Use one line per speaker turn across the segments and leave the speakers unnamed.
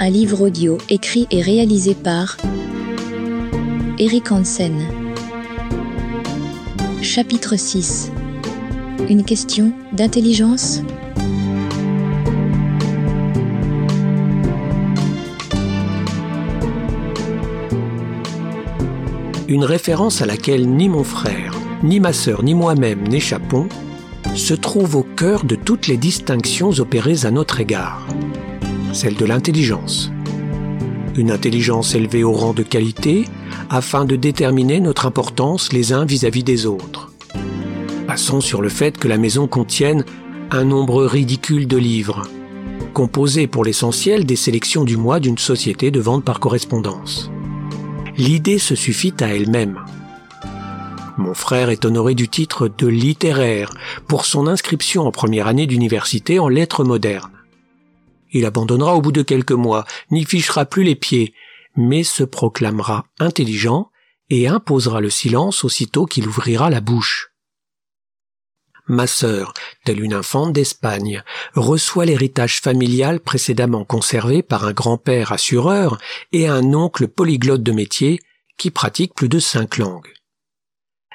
Un livre audio écrit et réalisé par Eric Hansen. Chapitre 6. Une question d'intelligence
Une référence à laquelle ni mon frère, ni ma sœur, ni moi-même n'échappons, se trouve au cœur de toutes les distinctions opérées à notre égard. Celle de l'intelligence. Une intelligence élevée au rang de qualité afin de déterminer notre importance les uns vis-à-vis des autres. Passons sur le fait que la maison contienne un nombre ridicule de livres, composés pour l'essentiel des sélections du mois d'une société de vente par correspondance. L'idée se suffit à elle-même. Mon frère est honoré du titre de littéraire pour son inscription en première année d'université en lettres modernes. Il abandonnera au bout de quelques mois, n'y fichera plus les pieds, mais se proclamera intelligent et imposera le silence aussitôt qu'il ouvrira la bouche. Ma sœur, telle une infante d'Espagne, reçoit l'héritage familial précédemment conservé par un grand-père assureur et un oncle polyglotte de métier qui pratique plus de cinq langues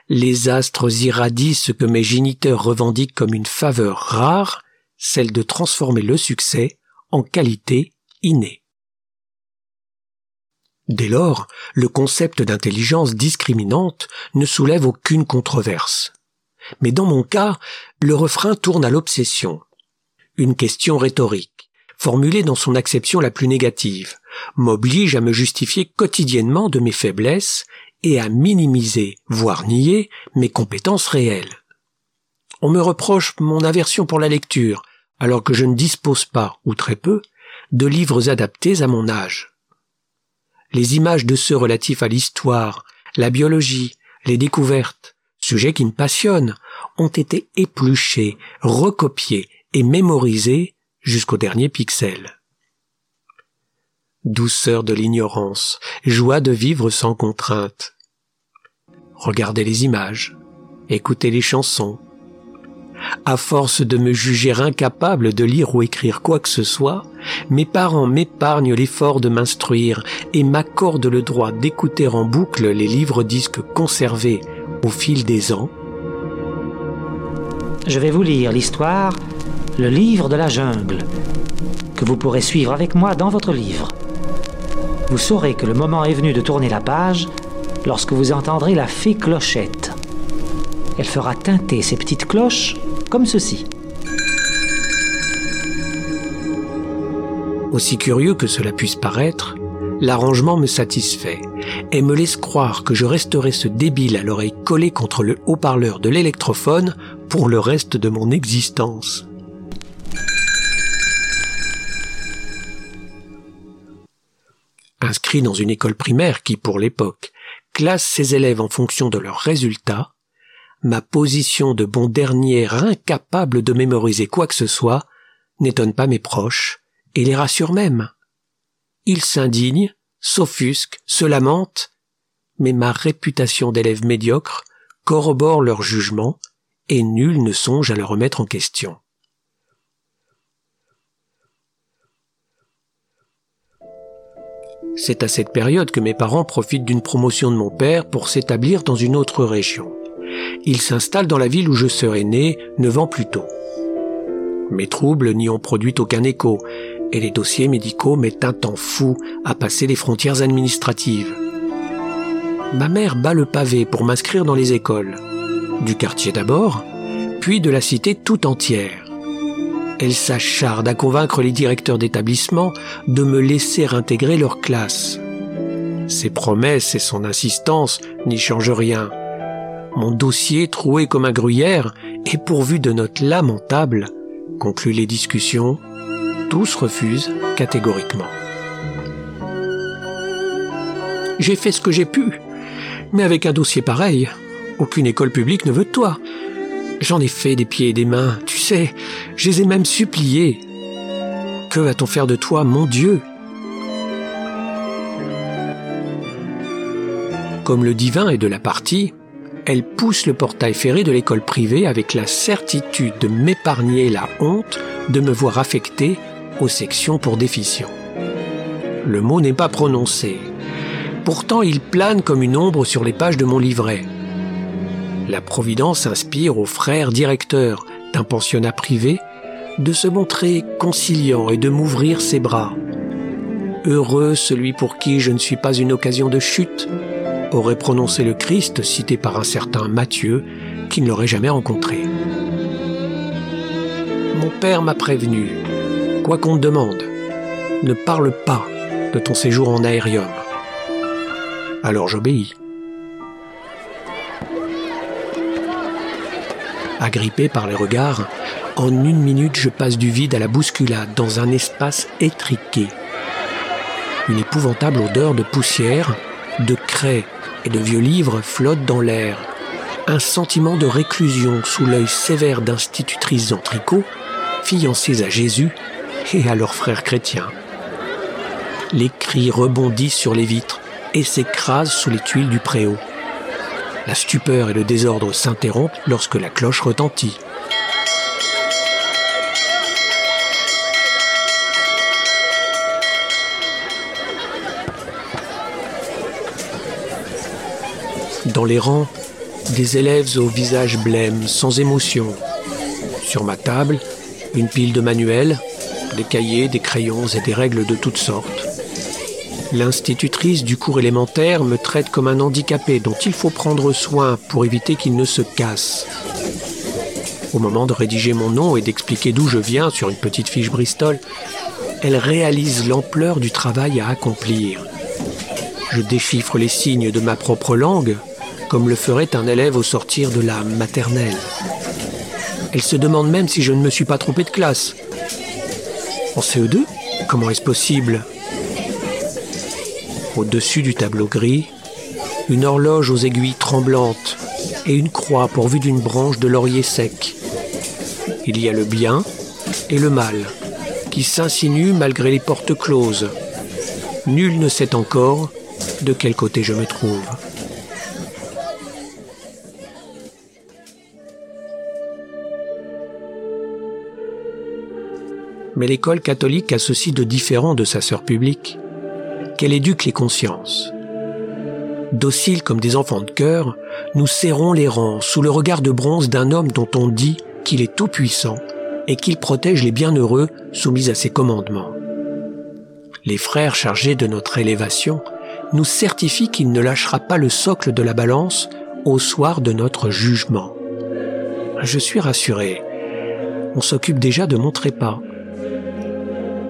les astres irradient ce que mes géniteurs revendiquent comme une faveur rare, celle de transformer le succès en qualité innée. Dès lors, le concept d'intelligence discriminante ne soulève aucune controverse. Mais dans mon cas, le refrain tourne à l'obsession. Une question rhétorique, formulée dans son acception la plus négative, m'oblige à me justifier quotidiennement de mes faiblesses et à minimiser, voire nier, mes compétences réelles. On me reproche mon aversion pour la lecture, alors que je ne dispose pas, ou très peu, de livres adaptés à mon âge. Les images de ceux relatifs à l'histoire, la biologie, les découvertes, sujets qui me passionnent, ont été épluchés, recopiés et mémorisés jusqu'au dernier pixel douceur de l'ignorance, joie de vivre sans contrainte. Regardez les images, écoutez les chansons. À force de me juger incapable de lire ou écrire quoi que ce soit, mes parents m'épargnent l'effort de m'instruire et m'accordent le droit d'écouter en boucle les livres disques conservés au fil des ans.
Je vais vous lire l'histoire Le livre de la jungle, que vous pourrez suivre avec moi dans votre livre vous saurez que le moment est venu de tourner la page lorsque vous entendrez la fée clochette. Elle fera tinter ses petites cloches comme ceci.
Aussi curieux que cela puisse paraître, l'arrangement me satisfait et me laisse croire que je resterai ce débile à l'oreille collée contre le haut-parleur de l'électrophone pour le reste de mon existence. Inscrit dans une école primaire qui, pour l'époque, classe ses élèves en fonction de leurs résultats, ma position de bon dernier incapable de mémoriser quoi que ce soit n'étonne pas mes proches et les rassure même. Ils s'indignent, s'offusquent, se lamentent, mais ma réputation d'élève médiocre corrobore leur jugement et nul ne songe à le remettre en question. C'est à cette période que mes parents profitent d'une promotion de mon père pour s'établir dans une autre région. Ils s'installent dans la ville où je serais né neuf ans plus tôt. Mes troubles n'y ont produit aucun écho, et les dossiers médicaux mettent un temps fou à passer les frontières administratives. Ma mère bat le pavé pour m'inscrire dans les écoles, du quartier d'abord, puis de la cité tout entière. Elle s'acharde à convaincre les directeurs d'établissement de me laisser intégrer leur classe. Ses promesses et son insistance n'y changent rien. Mon dossier, troué comme un gruyère, est pourvu de notes lamentables, concluent les discussions. Tous refusent catégoriquement. J'ai fait ce que j'ai pu, mais avec un dossier pareil, aucune école publique ne veut de toi. J'en ai fait des pieds et des mains, tu sais, je les ai même suppliés. Que va-t-on faire de toi, mon Dieu? Comme le divin est de la partie, elle pousse le portail ferré de l'école privée avec la certitude de m'épargner la honte de me voir affecté aux sections pour déficients. Le mot n'est pas prononcé. Pourtant, il plane comme une ombre sur les pages de mon livret. La Providence inspire aux frères directeurs d'un pensionnat privé de se montrer conciliant et de m'ouvrir ses bras. Heureux celui pour qui je ne suis pas une occasion de chute, aurait prononcé le Christ cité par un certain Matthieu qui ne l'aurait jamais rencontré. Mon père m'a prévenu, quoi qu'on te demande, ne parle pas de ton séjour en aérium. Alors j'obéis. Agrippé par les regards, en une minute je passe du vide à la bousculade dans un espace étriqué. Une épouvantable odeur de poussière, de craie et de vieux livres flotte dans l'air. Un sentiment de réclusion sous l'œil sévère d'institutrices en tricot, fiancées à Jésus et à leurs frères chrétiens. Les cris rebondissent sur les vitres et s'écrasent sous les tuiles du préau. La stupeur et le désordre s'interrompent lorsque la cloche retentit. Dans les rangs, des élèves au visage blême, sans émotion. Sur ma table, une pile de manuels, des cahiers, des crayons et des règles de toutes sortes. L'institutrice du cours élémentaire me traite comme un handicapé dont il faut prendre soin pour éviter qu'il ne se casse. Au moment de rédiger mon nom et d'expliquer d'où je viens sur une petite fiche Bristol, elle réalise l'ampleur du travail à accomplir. Je déchiffre les signes de ma propre langue, comme le ferait un élève au sortir de la maternelle. Elle se demande même si je ne me suis pas trompé de classe. En CE2 Comment est-ce possible? Au-dessus du tableau gris, une horloge aux aiguilles tremblantes et une croix pourvue d'une branche de laurier sec. Il y a le bien et le mal qui s'insinuent malgré les portes closes. Nul ne sait encore de quel côté je me trouve. Mais l'école catholique a ceci de différent de sa sœur publique qu'elle éduque les consciences. Dociles comme des enfants de cœur, nous serrons les rangs sous le regard de bronze d'un homme dont on dit qu'il est tout-puissant et qu'il protège les bienheureux soumis à ses commandements. Les frères chargés de notre élévation nous certifient qu'il ne lâchera pas le socle de la balance au soir de notre jugement. Je suis rassuré. On s'occupe déjà de mon trépas.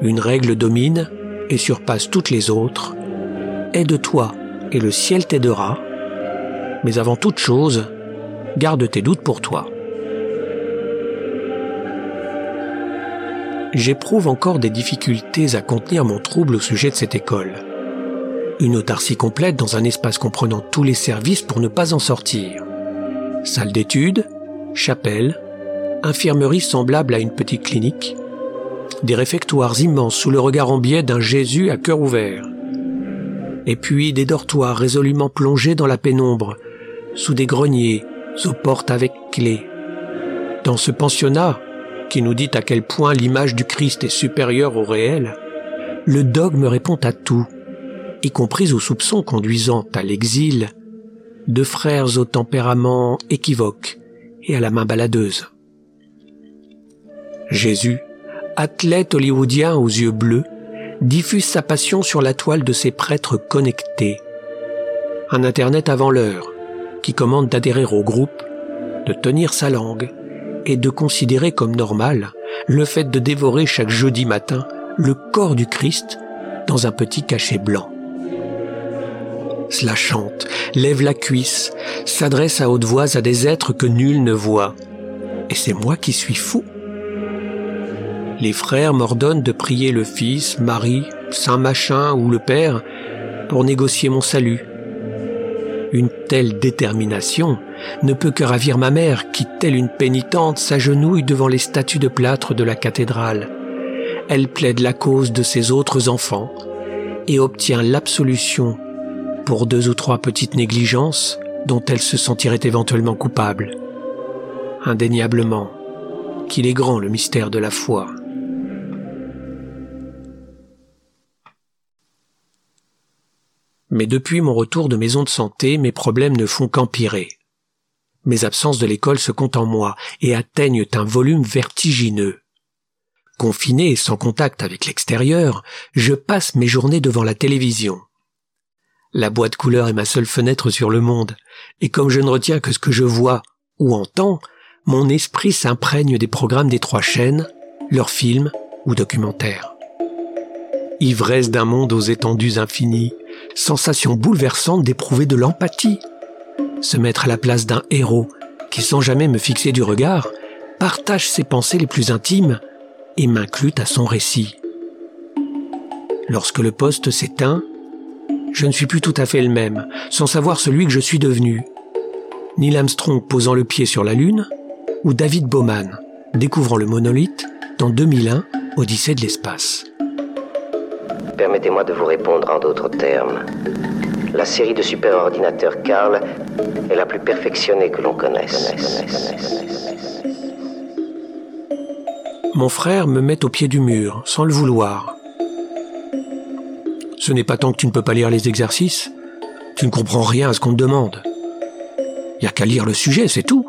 Une règle domine, et surpasse toutes les autres, aide-toi et le ciel t'aidera, mais avant toute chose, garde tes doutes pour toi. J'éprouve encore des difficultés à contenir mon trouble au sujet de cette école. Une autarcie complète dans un espace comprenant tous les services pour ne pas en sortir. Salle d'études, chapelle, infirmerie semblable à une petite clinique, des réfectoires immenses sous le regard en biais d'un Jésus à cœur ouvert, et puis des dortoirs résolument plongés dans la pénombre, sous des greniers, aux portes avec clés. Dans ce pensionnat, qui nous dit à quel point l'image du Christ est supérieure au réel, le dogme répond à tout, y compris aux soupçons conduisant à l'exil de frères au tempérament équivoque et à la main baladeuse. Jésus athlète hollywoodien aux yeux bleus, diffuse sa passion sur la toile de ses prêtres connectés. Un Internet avant l'heure, qui commande d'adhérer au groupe, de tenir sa langue et de considérer comme normal le fait de dévorer chaque jeudi matin le corps du Christ dans un petit cachet blanc. Cela chante, lève la cuisse, s'adresse à haute voix à des êtres que nul ne voit. Et c'est moi qui suis fou les frères m'ordonnent de prier le Fils, Marie, Saint Machin ou le Père pour négocier mon salut. Une telle détermination ne peut que ravir ma mère qui, telle une pénitente, s'agenouille devant les statues de plâtre de la cathédrale. Elle plaide la cause de ses autres enfants et obtient l'absolution pour deux ou trois petites négligences dont elle se sentirait éventuellement coupable. Indéniablement, qu'il est grand le mystère de la foi. Mais depuis mon retour de maison de santé, mes problèmes ne font qu'empirer. Mes absences de l'école se comptent en moi et atteignent un volume vertigineux. Confiné et sans contact avec l'extérieur, je passe mes journées devant la télévision. La boîte couleur est ma seule fenêtre sur le monde, et comme je ne retiens que ce que je vois ou entends, mon esprit s'imprègne des programmes des trois chaînes, leurs films ou documentaires. Ivresse d'un monde aux étendues infinies, sensation bouleversante d'éprouver de l'empathie, se mettre à la place d'un héros qui, sans jamais me fixer du regard, partage ses pensées les plus intimes et m'inclut à son récit. Lorsque le poste s'éteint, je ne suis plus tout à fait le même, sans savoir celui que je suis devenu. Neil Armstrong posant le pied sur la Lune, ou David Bowman découvrant le monolithe dans 2001, Odyssée de l'espace.
Permettez-moi de vous répondre en d'autres termes. La série de superordinateurs Carl est la plus perfectionnée que l'on connaisse.
Mon frère me met au pied du mur, sans le vouloir. Ce n'est pas tant que tu ne peux pas lire les exercices, tu ne comprends rien à ce qu'on te demande. Il n'y a qu'à lire le sujet, c'est tout.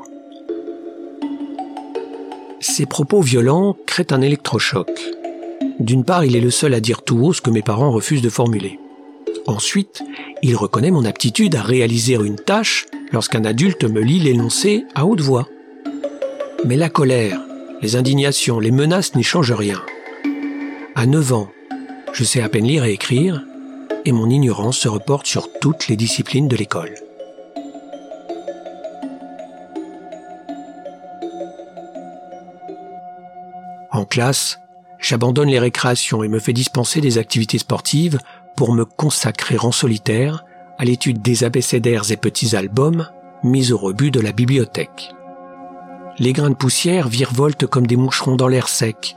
Ces propos violents créent un électrochoc. D'une part, il est le seul à dire tout haut ce que mes parents refusent de formuler. Ensuite, il reconnaît mon aptitude à réaliser une tâche lorsqu'un adulte me lit l'énoncé à haute voix. Mais la colère, les indignations, les menaces n'y changent rien. À 9 ans, je sais à peine lire et écrire, et mon ignorance se reporte sur toutes les disciplines de l'école. En classe, j'abandonne les récréations et me fais dispenser des activités sportives pour me consacrer en solitaire à l'étude des abécédaires et petits albums mis au rebut de la bibliothèque. Les grains de poussière virevoltent comme des moucherons dans l'air sec.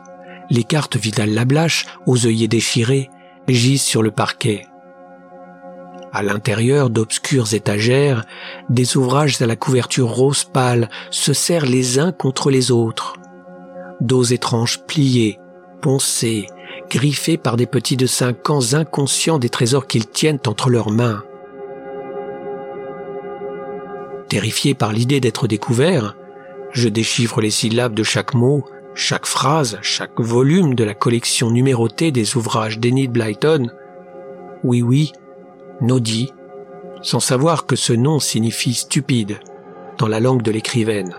Les cartes Vidal-Lablache, aux œillets déchirés, gisent sur le parquet. À l'intérieur d'obscures étagères, des ouvrages à la couverture rose pâle se serrent les uns contre les autres. Dos étranges pliés, poncés, griffés par des petits de cinq ans inconscients des trésors qu'ils tiennent entre leurs mains. Terrifié par l'idée d'être découvert, je déchiffre les syllabes de chaque mot, chaque phrase, chaque volume de la collection numérotée des ouvrages d'Enid Blyton. Oui, oui, Noddy, sans savoir que ce nom signifie stupide dans la langue de l'écrivaine.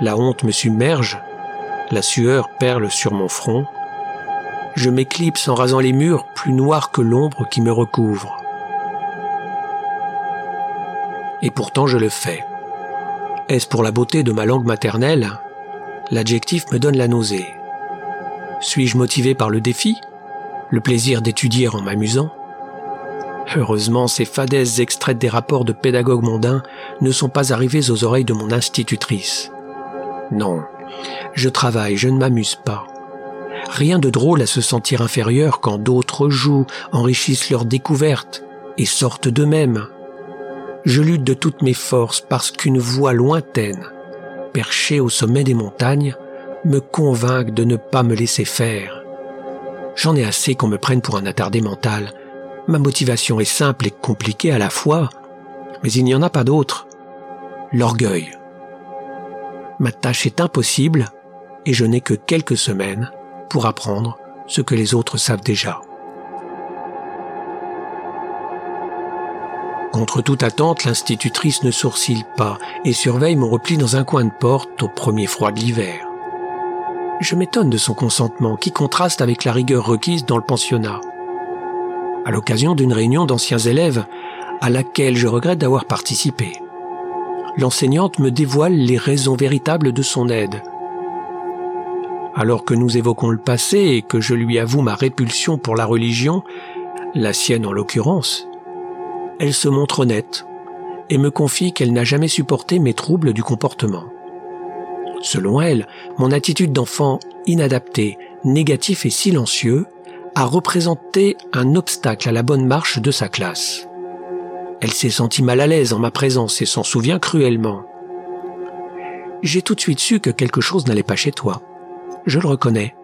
La honte me submerge, la sueur perle sur mon front. Je m'éclipse en rasant les murs plus noirs que l'ombre qui me recouvre. Et pourtant je le fais. Est-ce pour la beauté de ma langue maternelle? L'adjectif me donne la nausée. Suis-je motivé par le défi? Le plaisir d'étudier en m'amusant? Heureusement, ces fadaises extraites des rapports de pédagogues mondains ne sont pas arrivées aux oreilles de mon institutrice. Non, je travaille, je ne m'amuse pas. Rien de drôle à se sentir inférieur quand d'autres jouent, enrichissent leurs découvertes et sortent d'eux-mêmes. Je lutte de toutes mes forces parce qu'une voix lointaine, perchée au sommet des montagnes, me convainc de ne pas me laisser faire. J'en ai assez qu'on me prenne pour un attardé mental. Ma motivation est simple et compliquée à la fois, mais il n'y en a pas d'autre. L'orgueil. Ma tâche est impossible et je n'ai que quelques semaines pour apprendre ce que les autres savent déjà. Contre toute attente, l'institutrice ne sourcille pas et surveille mon repli dans un coin de porte au premier froid de l'hiver. Je m'étonne de son consentement qui contraste avec la rigueur requise dans le pensionnat. À l'occasion d'une réunion d'anciens élèves à laquelle je regrette d'avoir participé l'enseignante me dévoile les raisons véritables de son aide. Alors que nous évoquons le passé et que je lui avoue ma répulsion pour la religion, la sienne en l'occurrence, elle se montre honnête et me confie qu'elle n'a jamais supporté mes troubles du comportement. Selon elle, mon attitude d'enfant inadapté, négatif et silencieux a représenté un obstacle à la bonne marche de sa classe. Elle s'est sentie mal à l'aise en ma présence et s'en souvient cruellement. J'ai tout de suite su que quelque chose n'allait pas chez toi. Je le reconnais.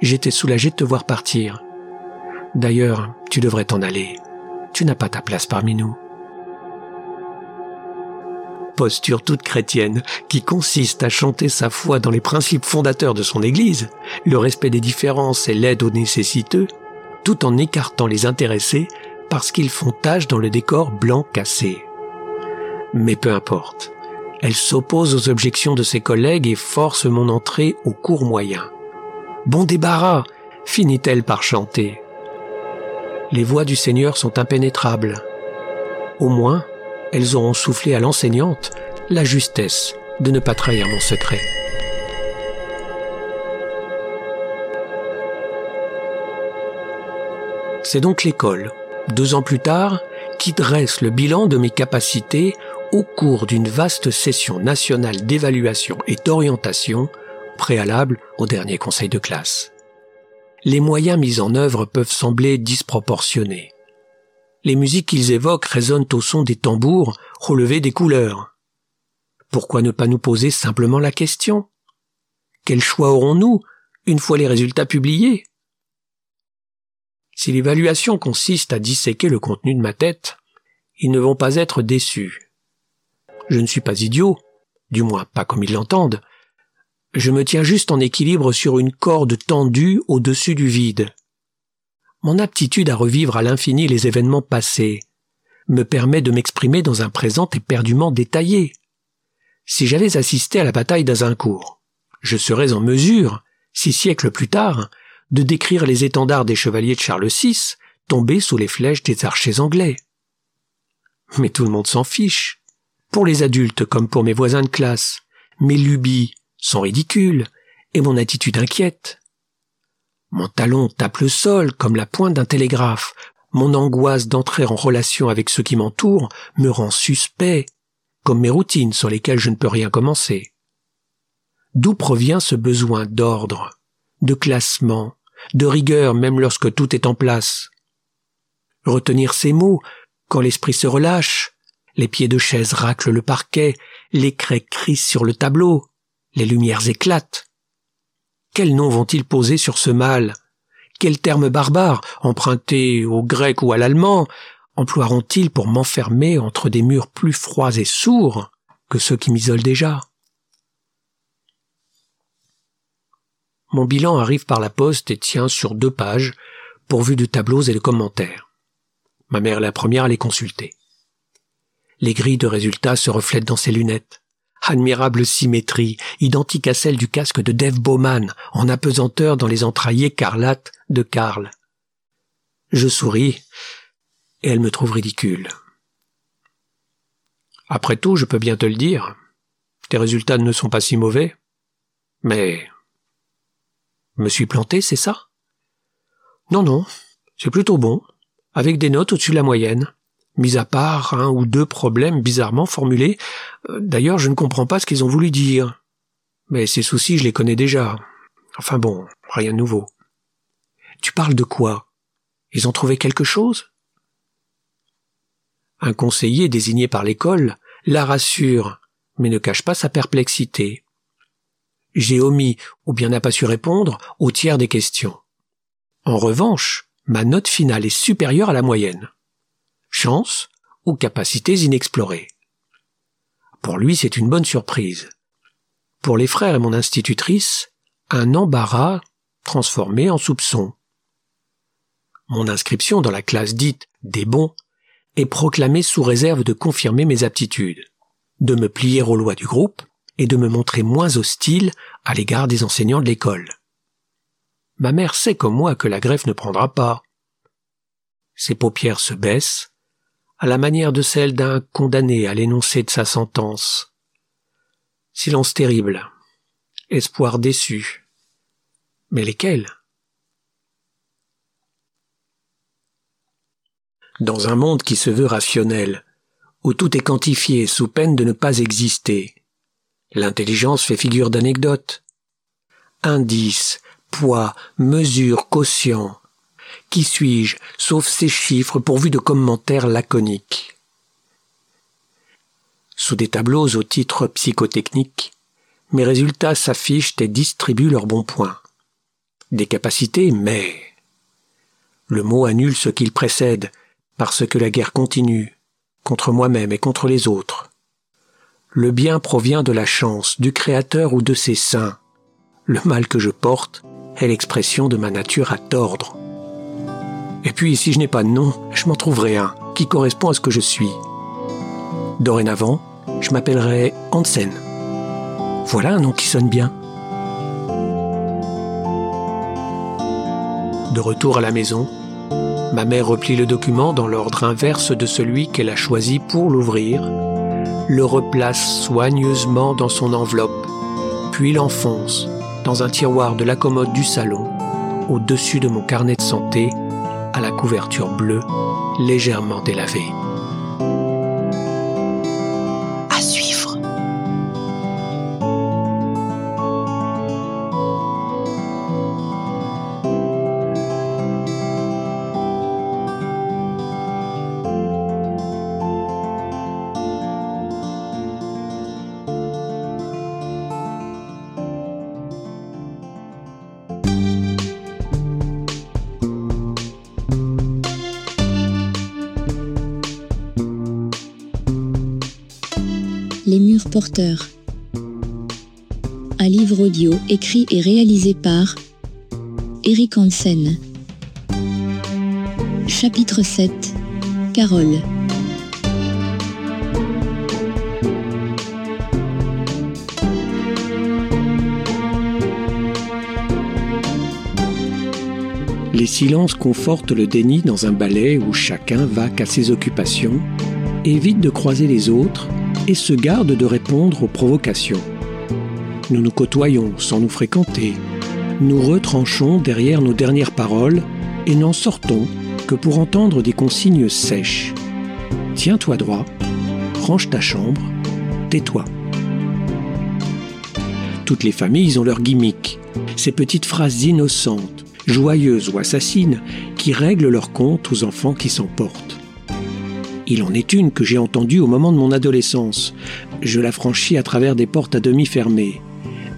J'étais soulagé de te voir partir. D'ailleurs, tu devrais t'en aller. Tu n'as pas ta place parmi nous. Posture toute chrétienne qui consiste à chanter sa foi dans les principes fondateurs de son Église, le respect des différences et l'aide aux nécessiteux, tout en écartant les intéressés parce qu'ils font tâche dans le décor blanc cassé. Mais peu importe. Elle s'oppose aux objections de ses collègues et force mon entrée au cours moyen. Bon débarras, finit-elle par chanter. Les voix du Seigneur sont impénétrables. Au moins, elles auront soufflé à l'enseignante la justesse de ne pas trahir mon secret. C'est donc l'école, deux ans plus tard, qui dresse le bilan de mes capacités au cours d'une vaste session nationale d'évaluation et d'orientation préalable au dernier conseil de classe. Les moyens mis en œuvre peuvent sembler disproportionnés. Les musiques qu'ils évoquent résonnent au son des tambours relevés des couleurs. Pourquoi ne pas nous poser simplement la question? Quel choix aurons-nous une fois les résultats publiés? Si l'évaluation consiste à disséquer le contenu de ma tête, ils ne vont pas être déçus. Je ne suis pas idiot, du moins pas comme ils l'entendent. Je me tiens juste en équilibre sur une corde tendue au-dessus du vide. Mon aptitude à revivre à l'infini les événements passés me permet de m'exprimer dans un présent éperdument détaillé. Si j'avais assisté à la bataille d'Azincourt, je serais en mesure, six siècles plus tard, de décrire les étendards des chevaliers de Charles VI tombés sous les flèches des archers anglais. Mais tout le monde s'en fiche. Pour les adultes comme pour mes voisins de classe, mes lubies sont ridicules et mon attitude inquiète. Mon talon tape le sol comme la pointe d'un télégraphe. Mon angoisse d'entrer en relation avec ceux qui m'entourent me rend suspect, comme mes routines sur lesquelles je ne peux rien commencer. D'où provient ce besoin d'ordre, de classement, de rigueur même lorsque tout est en place. Retenir ces mots quand l'esprit se relâche, les pieds de chaise raclent le parquet, les craies crissent sur le tableau, les lumières éclatent. Quels noms vont-ils poser sur ce mal? Quels termes barbares, empruntés au grec ou à l'allemand, emploieront-ils pour m'enfermer entre des murs plus froids et sourds que ceux qui m'isolent déjà? Mon bilan arrive par la poste et tient sur deux pages, pourvu de tableaux et de commentaires. Ma mère est la première à les consulter. Les grilles de résultats se reflètent dans ses lunettes. Admirable symétrie, identique à celle du casque de Dave Bowman, en apesanteur dans les entrailles écarlates de Karl. Je souris, et elle me trouve ridicule. Après tout, je peux bien te le dire, tes résultats ne sont pas si mauvais. Mais... Me suis planté, c'est ça? Non, non, c'est plutôt bon, avec des notes au-dessus de la moyenne mis à part un ou deux problèmes bizarrement formulés. Euh, d'ailleurs, je ne comprends pas ce qu'ils ont voulu dire. Mais ces soucis, je les connais déjà. Enfin bon, rien de nouveau. Tu parles de quoi? Ils ont trouvé quelque chose? Un conseiller désigné par l'école la rassure, mais ne cache pas sa perplexité. J'ai omis, ou bien n'a pas su répondre, au tiers des questions. En revanche, ma note finale est supérieure à la moyenne chance ou capacités inexplorées. Pour lui, c'est une bonne surprise. Pour les frères et mon institutrice, un embarras transformé en soupçon. Mon inscription dans la classe dite des bons est proclamée sous réserve de confirmer mes aptitudes, de me plier aux lois du groupe et de me montrer moins hostile à l'égard des enseignants de l'école. Ma mère sait comme moi que la greffe ne prendra pas. Ses paupières se baissent, à la manière de celle d'un condamné à l'énoncé de sa sentence. Silence terrible. Espoir déçu. Mais lesquels? Dans un monde qui se veut rationnel, où tout est quantifié sous peine de ne pas exister, l'intelligence fait figure d'anecdote. Indice, poids, mesure, quotient, qui suis-je, sauf ces chiffres pourvus de commentaires laconiques Sous des tableaux au titre psychotechnique, mes résultats s'affichent et distribuent leurs bons points. Des capacités, mais... Le mot annule ce qu'il précède, parce que la guerre continue, contre moi-même et contre les autres. Le bien provient de la chance, du Créateur ou de ses saints. Le mal que je porte est l'expression de ma nature à tordre. Et puis, si je n'ai pas de nom, je m'en trouverai un qui correspond à ce que je suis. Dorénavant, je m'appellerai Hansen. Voilà un nom qui sonne bien. De retour à la maison, ma mère replie le document dans l'ordre inverse de celui qu'elle a choisi pour l'ouvrir, le replace soigneusement dans son enveloppe, puis l'enfonce dans un tiroir de la commode du salon, au-dessus de mon carnet de santé, à la couverture bleue légèrement délavée.
Un livre audio écrit et réalisé par Eric Hansen. Chapitre 7. Carole.
Les silences confortent le déni dans un ballet où chacun va qu'à ses occupations, évite de croiser les autres et se garde de répondre aux provocations. Nous nous côtoyons sans nous fréquenter, nous retranchons derrière nos dernières paroles et n'en sortons que pour entendre des consignes sèches. Tiens-toi droit, range ta chambre, tais-toi. Toutes les familles ont leur gimmick, ces petites phrases innocentes, joyeuses ou assassines qui règlent leur compte aux enfants qui s'emportent. Il en est une que j'ai entendue au moment de mon adolescence. Je la franchis à travers des portes à demi fermées.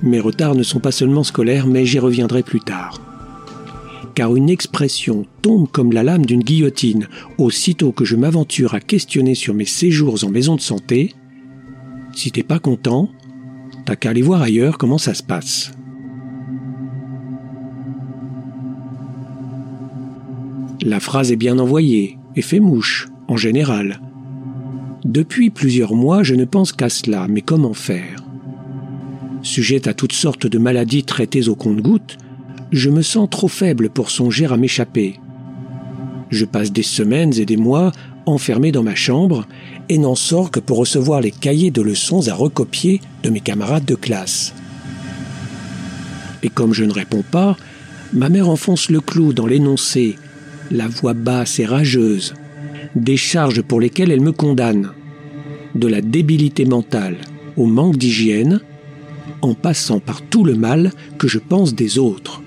Mes retards ne sont pas seulement scolaires, mais j'y reviendrai plus tard. Car une expression tombe comme la lame d'une guillotine aussitôt que je m'aventure à questionner sur mes séjours en maison de santé. Si t'es pas content, t'as qu'à aller voir ailleurs comment ça se passe. La phrase est bien envoyée et fait mouche en général. Depuis plusieurs mois, je ne pense qu'à cela, mais comment faire? Sujette à toutes sortes de maladies traitées au compte-gouttes, je me sens trop faible pour songer à m'échapper. Je passe des semaines et des mois enfermé dans ma chambre et n'en sors que pour recevoir les cahiers de leçons à recopier de mes camarades de classe. Et comme je ne réponds pas, ma mère enfonce le clou dans l'énoncé, la voix basse et rageuse, des charges pour lesquelles elle me condamne, de la débilité mentale au manque d'hygiène, en passant par tout le mal que je pense des autres.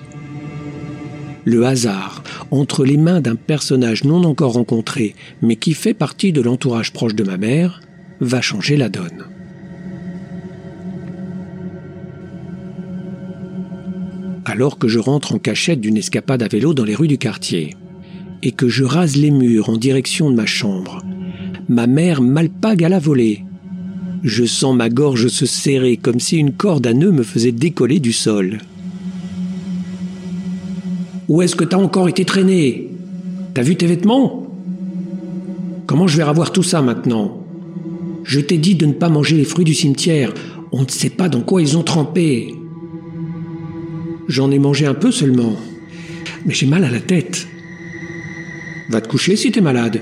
Le hasard, entre les mains d'un personnage non encore rencontré, mais qui fait partie de l'entourage proche de ma mère, va changer la donne. Alors que je rentre en cachette d'une escapade à vélo dans les rues du quartier, et que je rase les murs en direction de ma chambre. Ma mère m'alpague à la volée. Je sens ma gorge se serrer comme si une corde à nœud me faisait décoller du sol. Où est-ce que t'as encore été traîné? T'as vu tes vêtements? Comment je vais revoir tout ça maintenant? Je t'ai dit de ne pas manger les fruits du cimetière. On ne sait pas dans quoi ils ont trempé. J'en ai mangé un peu seulement. Mais j'ai mal à la tête. Va te coucher si t'es malade.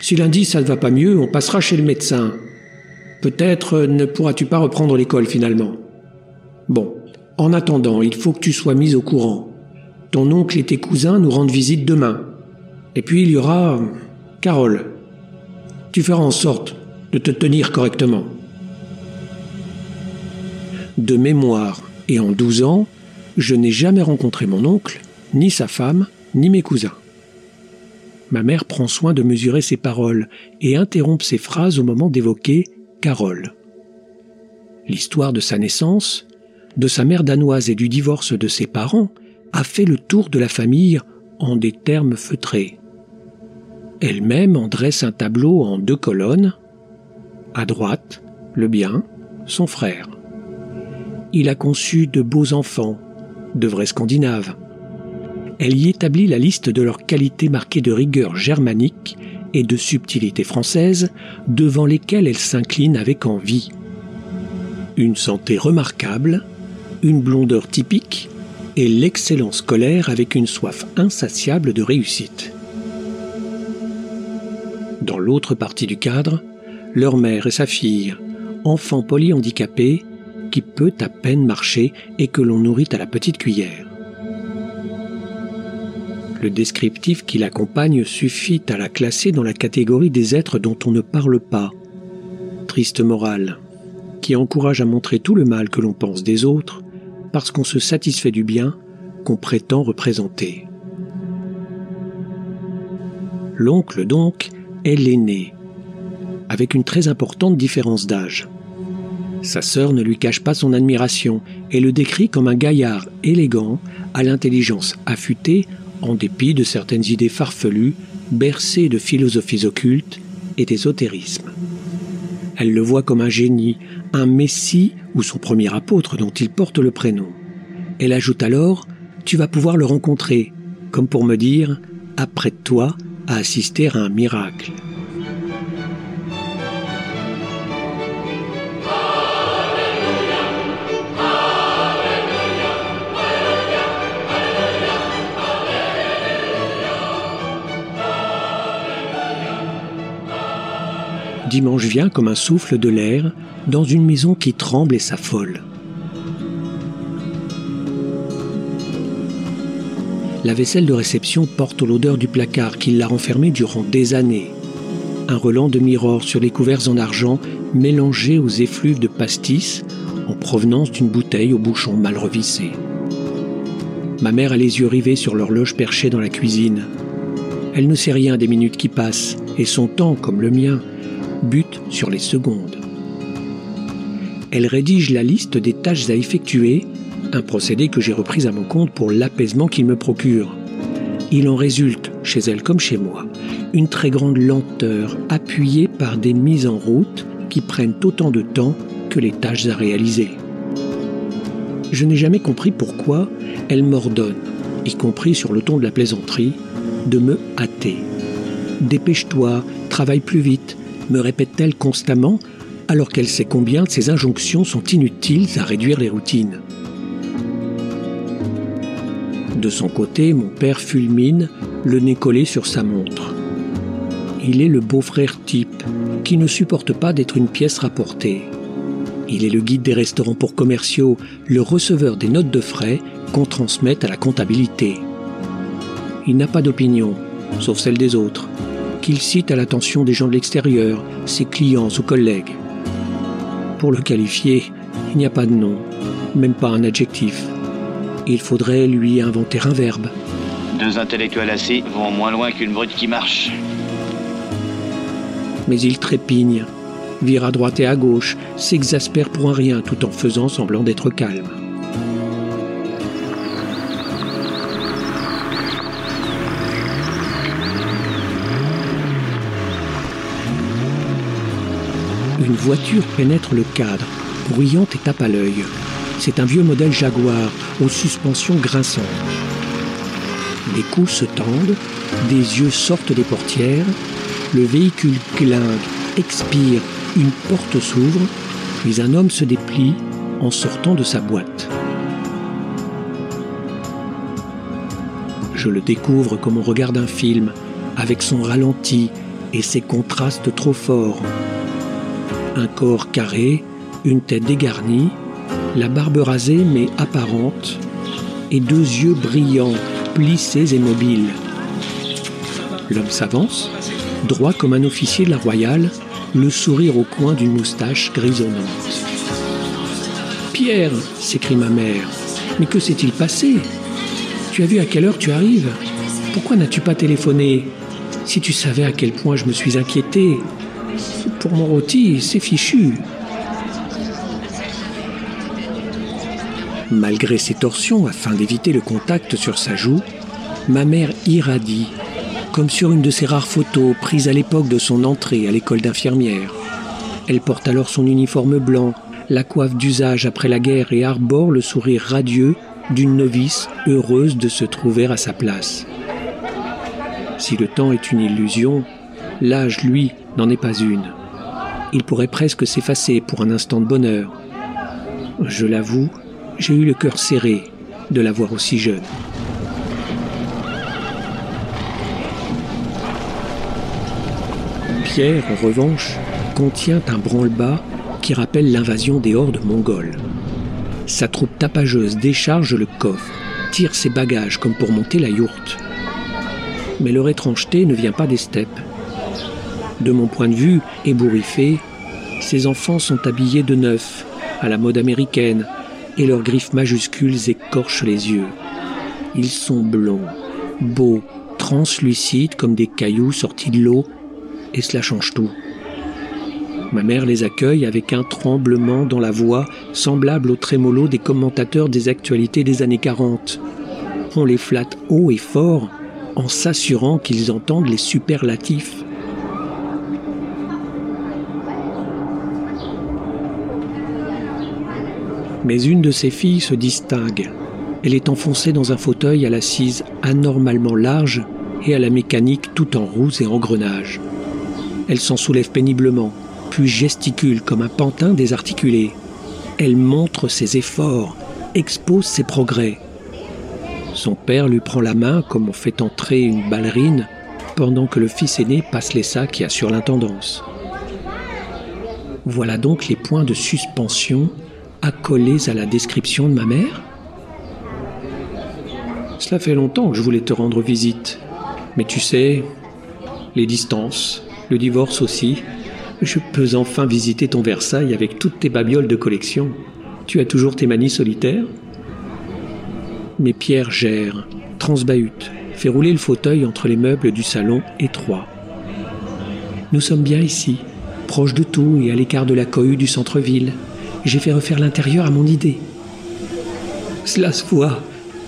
Si lundi ça ne va pas mieux, on passera chez le médecin. Peut-être ne pourras-tu pas reprendre l'école finalement. Bon, en attendant, il faut que tu sois mise au courant. Ton oncle et tes cousins nous rendent visite demain. Et puis il y aura Carole. Tu feras en sorte de te tenir correctement. De mémoire et en douze ans, je n'ai jamais rencontré mon oncle, ni sa femme, ni mes cousins. Ma mère prend soin de mesurer ses paroles et interrompt ses phrases au moment d'évoquer Carole. L'histoire de sa naissance, de sa mère danoise et du divorce de ses parents a fait le tour de la famille en des termes feutrés. Elle-même en dresse un tableau en deux colonnes. À droite, le bien, son frère. Il a conçu de beaux enfants, de vrais Scandinaves. Elle y établit la liste de leurs qualités marquées de rigueur germanique et de subtilité française, devant lesquelles elle s'incline avec envie. Une santé remarquable, une blondeur typique et l'excellence scolaire avec une soif insatiable de réussite. Dans l'autre partie du cadre, leur mère et sa fille, enfant polyhandicapé qui peut à peine marcher et que l'on nourrit à la petite cuillère. Descriptif qui l'accompagne suffit à la classer dans la catégorie des êtres dont on ne parle pas. Triste morale, qui encourage à montrer tout le mal que l'on pense des autres parce qu'on se satisfait du bien qu'on prétend représenter. L'oncle, donc, est l'aîné, avec une très importante différence d'âge. Sa sœur ne lui cache pas son admiration et le décrit comme un gaillard élégant, à l'intelligence affûtée, en dépit de certaines idées farfelues, bercées de philosophies occultes et d'ésotérisme. Elle le voit comme un génie, un messie ou son premier apôtre dont il porte le prénom. Elle ajoute alors Tu vas pouvoir le rencontrer, comme pour me dire Apprête-toi à assister à un miracle. Dimanche vient comme un souffle de l'air dans une maison qui tremble et s'affole. La vaisselle de réception porte l'odeur du placard qui l'a renfermé durant des années. Un relent de miroir sur les couverts en argent mélangé aux effluves de pastis en provenance d'une bouteille au bouchon mal revissé. Ma mère a les yeux rivés sur l'horloge perchée dans la cuisine. Elle ne sait rien des minutes qui passent et son temps, comme le mien, bute sur les secondes. Elle rédige la liste des tâches à effectuer, un procédé que j'ai repris à mon compte pour l'apaisement qu'il me procure. Il en résulte, chez elle comme chez moi, une très grande lenteur appuyée par des mises en route qui prennent autant de temps que les tâches à réaliser. Je n'ai jamais compris pourquoi elle m'ordonne, y compris sur le ton de la plaisanterie, de me hâter. Dépêche-toi, travaille plus vite, me répète-t-elle constamment, alors qu'elle sait combien de ces injonctions sont inutiles à réduire les routines. De son côté, mon père fulmine, le nez collé sur sa montre. Il est le beau-frère type, qui ne supporte pas d'être une pièce rapportée. Il est le guide des restaurants pour commerciaux, le receveur des notes de frais qu'on transmette à la comptabilité. Il n'a pas d'opinion, sauf celle des autres qu'il cite à l'attention des gens de l'extérieur, ses clients ou collègues. Pour le qualifier, il n'y a pas de nom, même pas un adjectif. Il faudrait lui inventer un verbe.
Deux intellectuels assis vont moins loin qu'une brute qui marche.
Mais il trépigne, vire à droite et à gauche, s'exaspère pour un rien tout en faisant semblant d'être calme. Une voiture pénètre le cadre, bruyante et tape à l'œil. C'est un vieux modèle Jaguar aux suspensions grinçantes. Les coups se tendent, des yeux sortent des portières, le véhicule clingue, expire, une porte s'ouvre, puis un homme se déplie en sortant de sa boîte. Je le découvre comme on regarde un film, avec son ralenti et ses contrastes trop forts, un corps carré, une tête dégarnie, la barbe rasée mais apparente, et deux yeux brillants, plissés et mobiles. L'homme s'avance, droit comme un officier de la royale, le sourire au coin d'une moustache grisonnante. Pierre, s'écrie ma mère, mais que s'est-il passé? Tu as vu à quelle heure tu arrives? Pourquoi n'as-tu pas téléphoné? Si tu savais à quel point je me suis inquiété, Pour mon rôti, c'est fichu. Malgré ses torsions, afin d'éviter le contact sur sa joue, ma mère irradie, comme sur une de ces rares photos prises à l'époque de son entrée à l'école d'infirmière. Elle porte alors son uniforme blanc, la coiffe d'usage après la guerre et arbore le sourire radieux d'une novice heureuse de se trouver à sa place. Si le temps est une illusion, l'âge, lui, n'en est pas une. Il pourrait presque s'effacer pour un instant de bonheur. Je l'avoue, j'ai eu le cœur serré de la voir aussi jeune. Pierre, en revanche, contient un branle-bas qui rappelle l'invasion des hordes mongoles. Sa troupe tapageuse décharge le coffre, tire ses bagages comme pour monter la yourte. Mais leur étrangeté ne vient pas des steppes. De mon point de vue, ébouriffés, ces enfants sont habillés de neuf, à la mode américaine, et leurs griffes majuscules écorchent les yeux. Ils sont blonds, beaux, translucides comme des cailloux sortis de l'eau, et cela change tout. Ma mère les accueille avec un tremblement dans la voix semblable au trémolo des commentateurs des actualités des années 40. On les flatte haut et fort en s'assurant qu'ils entendent les superlatifs. Mais une de ses filles se distingue. Elle est enfoncée dans un fauteuil à l'assise anormalement large et à la mécanique tout en roue et engrenage. Elle s'en soulève péniblement, puis gesticule comme un pantin désarticulé. Elle montre ses efforts, expose ses progrès. Son père lui prend la main comme on fait entrer une ballerine pendant que le fils aîné passe les sacs qui assurent l'intendance. Voilà donc les points de suspension accolés à la description de ma mère Cela fait longtemps que je voulais te rendre visite. Mais tu sais, les distances, le divorce aussi, je peux enfin visiter ton Versailles avec toutes tes babioles de collection. Tu as toujours tes manies solitaires Mais Pierre gère, transbahute, fait rouler le fauteuil entre les meubles du salon étroit. Nous sommes bien ici, proches de tout et à l'écart de la cohue du centre-ville. J'ai fait refaire l'intérieur à mon idée. Cela se voit,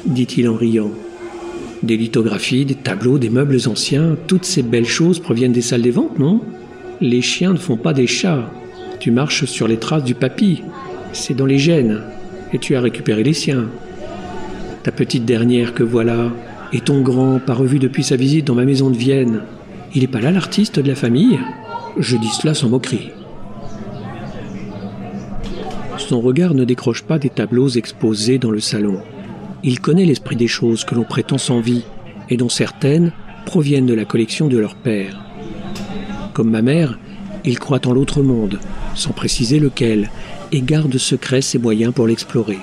dit-il en riant. Des lithographies, des tableaux, des meubles anciens, toutes ces belles choses proviennent des salles des ventes, non? Les chiens ne font pas des chats. Tu marches sur les traces du papy. C'est dans les gènes. Et tu as récupéré les siens. Ta petite dernière que voilà, et ton grand, pas revu depuis sa visite dans ma maison de Vienne. Il n'est pas là l'artiste de la famille? Je dis cela sans moquerie. Son regard ne décroche pas des tableaux exposés dans le salon. Il connaît l'esprit des choses que l'on prétend sans vie, et dont certaines proviennent de la collection de leur père. Comme ma mère, il croit en l'autre monde, sans préciser lequel, et garde secret ses moyens pour l'explorer.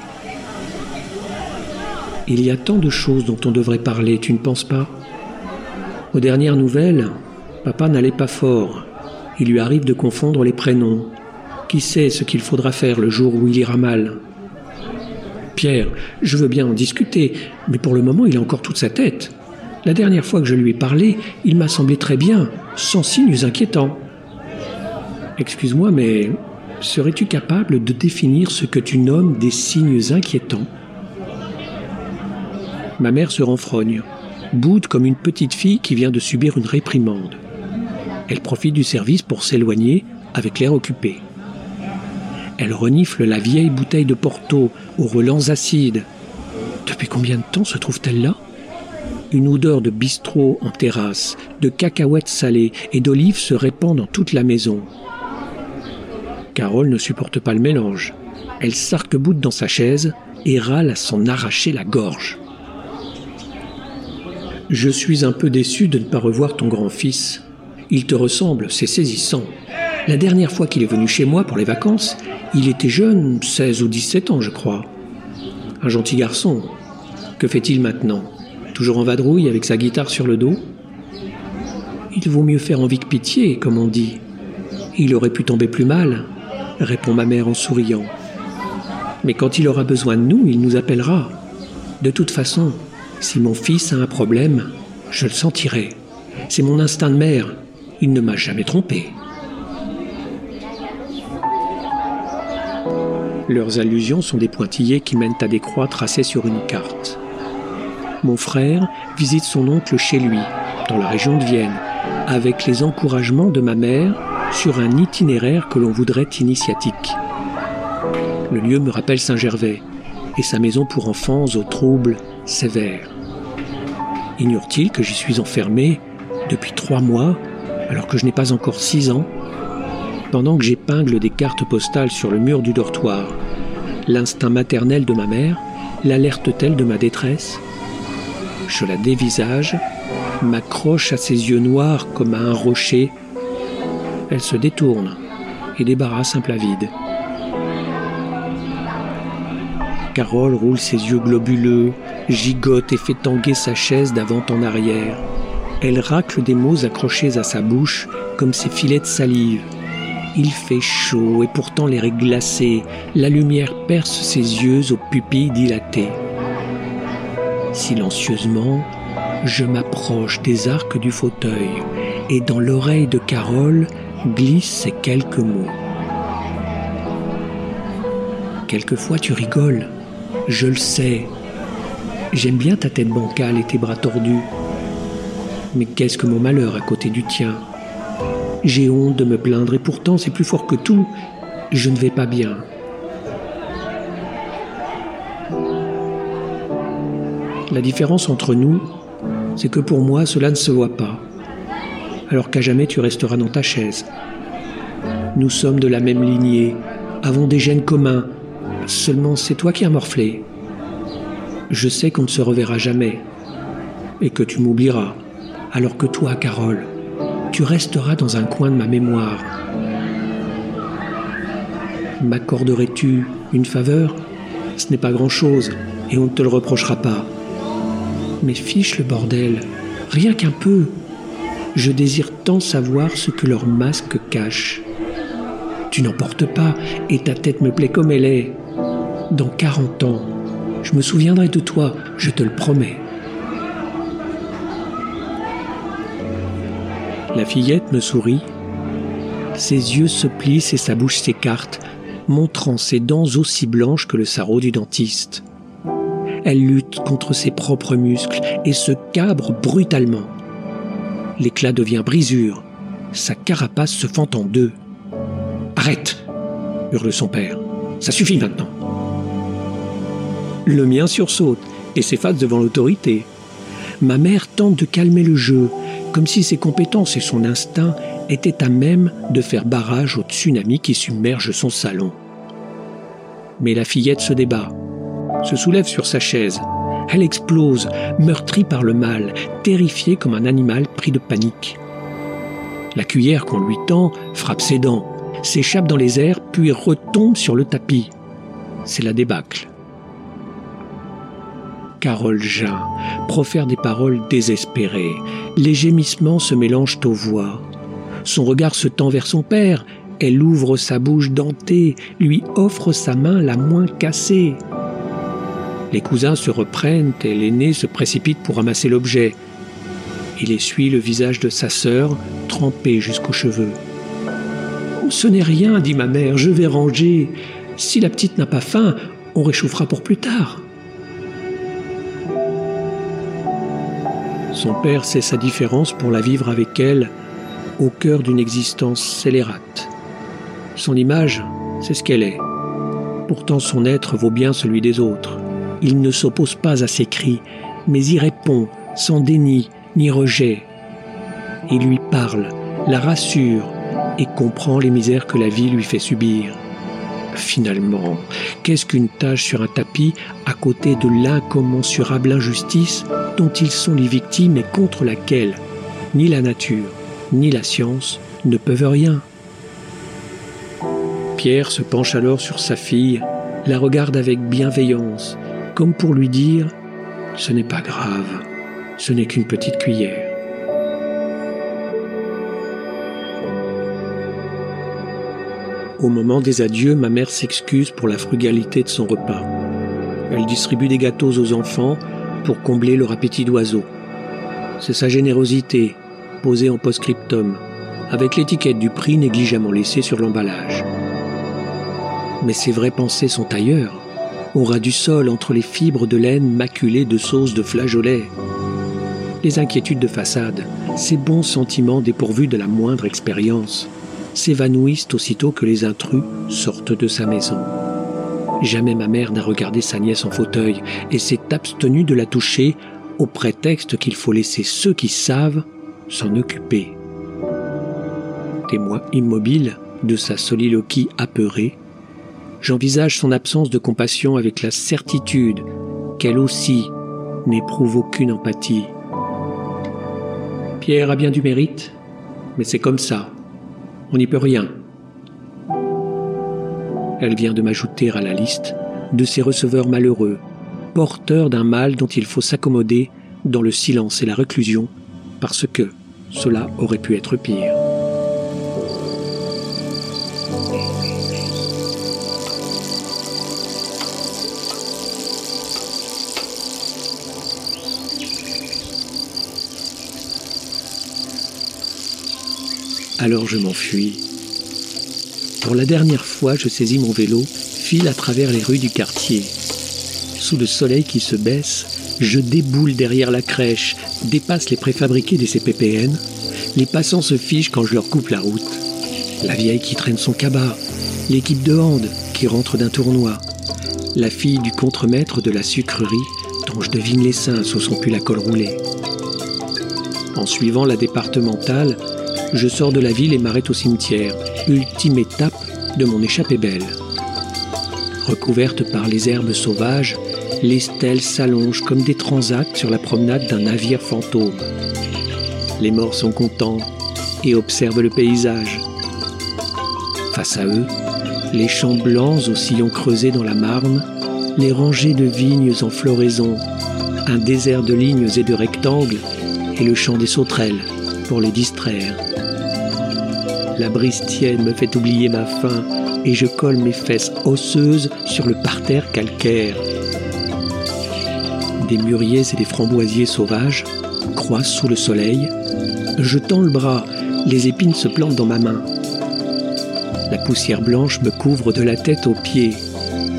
Il y a tant de choses dont on devrait parler, tu ne penses pas? Aux dernières nouvelles, papa n'allait pas fort. Il lui arrive de confondre les prénoms, qui sait ce qu'il faudra faire le jour où il ira mal Pierre, je veux bien en discuter, mais pour le moment il a encore toute sa tête. La dernière fois que je lui ai parlé, il m'a semblé très bien, sans signes inquiétants. Excuse-moi, mais serais-tu capable de définir ce que tu nommes des signes inquiétants? Ma mère se renfrogne, boude comme une petite fille qui vient de subir une réprimande. Elle profite du service pour s'éloigner avec l'air occupé. Elle renifle la vieille bouteille de Porto aux relents acides. Depuis combien de temps se trouve-t-elle là? Une odeur de bistrot en terrasse, de cacahuètes salées et d'olives se répand dans toute la maison. Carole ne supporte pas le mélange. Elle s'arc-boute dans sa chaise et râle à s'en arracher la gorge. Je suis un peu déçu de ne pas revoir ton grand-fils. Il te ressemble, c'est saisissant. La dernière fois qu'il est venu chez moi pour les vacances, il était jeune, 16 ou 17 ans, je crois. Un gentil garçon. Que fait-il maintenant? Toujours en vadrouille avec sa guitare sur le dos? Il vaut mieux faire envie que pitié, comme on dit. Il aurait pu tomber plus mal, répond ma mère en souriant. Mais quand il aura besoin de nous, il nous appellera. De toute façon, si mon fils a un problème, je le sentirai. C'est mon instinct de mère. Il ne m'a jamais trompé. Leurs allusions sont des pointillés qui mènent à des croix tracées sur une carte. Mon frère visite son oncle chez lui, dans la région de Vienne, avec les encouragements de ma mère sur un itinéraire que l'on voudrait initiatique. Le lieu me rappelle Saint-Gervais et sa maison pour enfants aux troubles sévères. Ignore-t-il que j'y suis enfermé depuis trois mois, alors que je n'ai pas encore six ans? Pendant que j'épingle des cartes postales sur le mur du dortoir, l'instinct maternel de ma mère l'alerte-t-elle de ma détresse? Je la dévisage, m'accroche à ses yeux noirs comme à un rocher. Elle se détourne et débarrasse un plat vide. Carole roule ses yeux globuleux, gigote et fait tanguer sa chaise d'avant en arrière. Elle racle des mots accrochés à sa bouche comme ses filets de salive. Il fait chaud et pourtant l'air est glacé. La lumière perce ses yeux aux pupilles dilatées. Silencieusement, je m'approche des arcs du fauteuil et dans l'oreille de Carole glissent ces quelques mots. Quelquefois tu rigoles, je le sais. J'aime bien ta tête bancale et tes bras tordus. Mais qu'est-ce que mon malheur à côté du tien? J'ai honte de me plaindre et pourtant c'est plus fort que tout. Je ne vais pas bien. La différence entre nous, c'est que pour moi cela ne se voit pas, alors qu'à jamais tu resteras dans ta chaise. Nous sommes de la même lignée, avons des gènes communs, seulement c'est toi qui as morflé. Je sais qu'on ne se reverra jamais, et que tu m'oublieras, alors que toi, Carole, tu resteras dans un coin de ma mémoire. M'accorderais-tu une faveur? Ce n'est pas grand-chose, et on ne te le reprochera pas. Mais fiche le bordel, rien qu'un peu. Je désire tant savoir ce que leur masque cache. Tu n'en portes pas, et ta tête me plaît comme elle est. Dans 40 ans, je me souviendrai de toi, je te le promets. La fillette me sourit. Ses yeux se plissent et sa bouche s'écarte, montrant ses dents aussi blanches que le sarrau du dentiste. Elle lutte contre ses propres muscles et se cabre brutalement. L'éclat devient brisure. Sa carapace se fend en deux. Arrête hurle son père. Ça suffit maintenant. Le mien sursaute et s'efface devant l'autorité. Ma mère tente de calmer le jeu, comme si ses compétences et son instinct étaient à même de faire barrage au tsunami qui submerge son salon. Mais la fillette se débat, se soulève sur sa chaise. Elle explose, meurtrie par le mal, terrifiée comme un animal pris de panique. La cuillère qu'on lui tend frappe ses dents, s'échappe dans les airs, puis retombe sur le tapis. C'est la débâcle. Carole Jean profère des paroles désespérées. Les gémissements se mélangent aux voix. Son regard se tend vers son père. Elle ouvre sa bouche dentée, lui offre sa main la moins cassée. Les cousins se reprennent et l'aîné se précipite pour ramasser l'objet. Il essuie le visage de sa sœur, trempé jusqu'aux cheveux. Ce n'est rien, dit ma mère, je vais ranger. Si la petite n'a pas faim, on réchauffera pour plus tard. Son père sait sa différence pour la vivre avec elle, au cœur d'une existence scélérate. Son image, c'est ce qu'elle est. Pourtant son être vaut bien celui des autres. Il ne s'oppose pas à ses cris, mais y répond sans déni ni rejet. Il lui parle, la rassure et comprend les misères que la vie lui fait subir. Finalement, qu'est-ce qu'une tâche sur un tapis à côté de l'incommensurable injustice dont ils sont les victimes et contre laquelle ni la nature ni la science ne peuvent rien? Pierre se penche alors sur sa fille, la regarde avec bienveillance comme pour lui dire ⁇ Ce n'est pas grave, ce n'est qu'une petite cuillère ⁇ Au moment des adieux, ma mère s'excuse pour la frugalité de son repas. Elle distribue des gâteaux aux enfants pour combler leur appétit d'oiseau. C'est sa générosité, posée en post-scriptum, avec l'étiquette du prix négligemment laissée sur l'emballage. Mais ses vraies pensées sont ailleurs, au ras du sol entre les fibres de laine maculées de sauce de flageolet. Les inquiétudes de façade, ces bons sentiments dépourvus de la moindre expérience, s'évanouissent aussitôt que les intrus sortent de sa maison. Jamais ma mère n'a regardé sa nièce en fauteuil et s'est abstenue de la toucher au prétexte qu'il faut laisser ceux qui savent s'en occuper. Témoin immobile de sa soliloquie apeurée, j'envisage son absence de compassion avec la certitude qu'elle aussi n'éprouve aucune empathie. Pierre a bien du mérite, mais c'est comme ça. On n'y peut rien. Elle vient de m'ajouter à la liste de ces receveurs malheureux, porteurs d'un mal dont il faut s'accommoder dans le silence et la reclusion, parce que cela aurait pu être pire. Alors je m'enfuis. Pour la dernière fois, je saisis mon vélo, file à travers les rues du quartier. Sous le soleil qui se baisse, je déboule derrière la crèche, dépasse les préfabriqués des CPPN. Les passants se fichent quand je leur coupe la route. La vieille qui traîne son cabas, l'équipe de hand qui rentre d'un tournoi, la fille du contremaître de la sucrerie dont je devine les seins sous son pull à col roulé. En suivant la départementale, je sors de la ville et m'arrête au cimetière, ultime étape de mon échappée belle. Recouverte par les herbes sauvages, les stèles s'allongent comme des transats sur la promenade d'un navire fantôme. Les morts sont contents et observent le paysage. Face à eux, les champs blancs aux sillons creusés dans la marne, les rangées de vignes en floraison, un désert de lignes et de rectangles, et le chant des sauterelles pour les distraire. La brise tienne me fait oublier ma faim et je colle mes fesses osseuses sur le parterre calcaire. Des mûriers et des framboisiers sauvages croissent sous le soleil. Je tends le bras, les épines se plantent dans ma main. La poussière blanche me couvre de la tête aux pieds.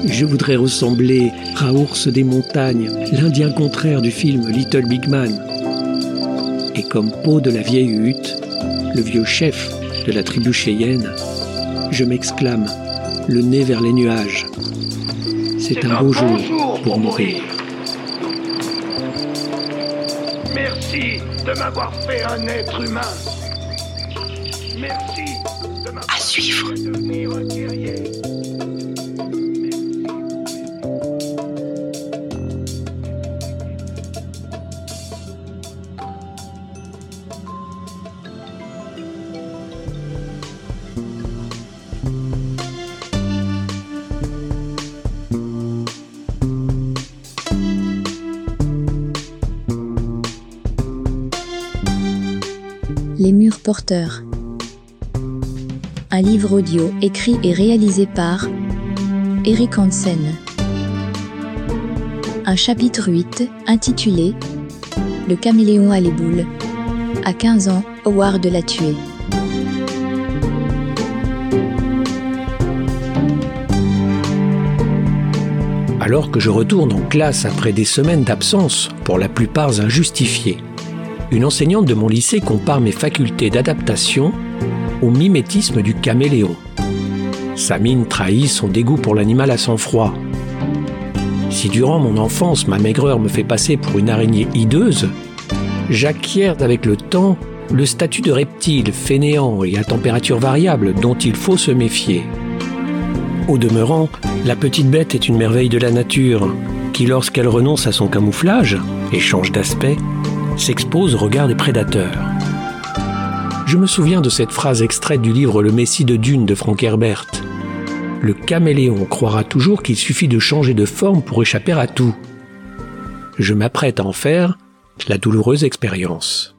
Je voudrais ressembler à Ours des montagnes, l'Indien contraire du film Little Big Man. Et comme peau de la vieille hutte, le vieux chef de la tribu Cheyenne, je m'exclame, le nez vers les nuages. C'est un beau jour pour mourir.
Merci de m'avoir fait un être humain. Merci de m'avoir
À suivre.
fait devenir un guerrier.
Les. Un livre audio écrit et réalisé par Eric Hansen. Un chapitre 8 intitulé Le caméléon à l'éboule. À 15 ans, Howard l'a tué.
Alors que je retourne en classe après des semaines d'absence, pour la plupart injustifiées, une enseignante de mon lycée compare mes facultés d'adaptation au mimétisme du caméléon. Sa mine trahit son dégoût pour l'animal à sang-froid. Si durant mon enfance ma maigreur me fait passer pour une araignée hideuse, j'acquiers avec le temps le statut de reptile fainéant et à température variable dont il faut se méfier. Au demeurant, la petite bête est une merveille de la nature, qui lorsqu'elle renonce à son camouflage et change d'aspect, s'expose au regard des prédateurs. Je me souviens de cette phrase extraite du livre Le Messie de Dune de Frank Herbert. Le caméléon croira toujours qu'il suffit de changer de forme pour échapper à tout. Je m'apprête à en faire la douloureuse expérience.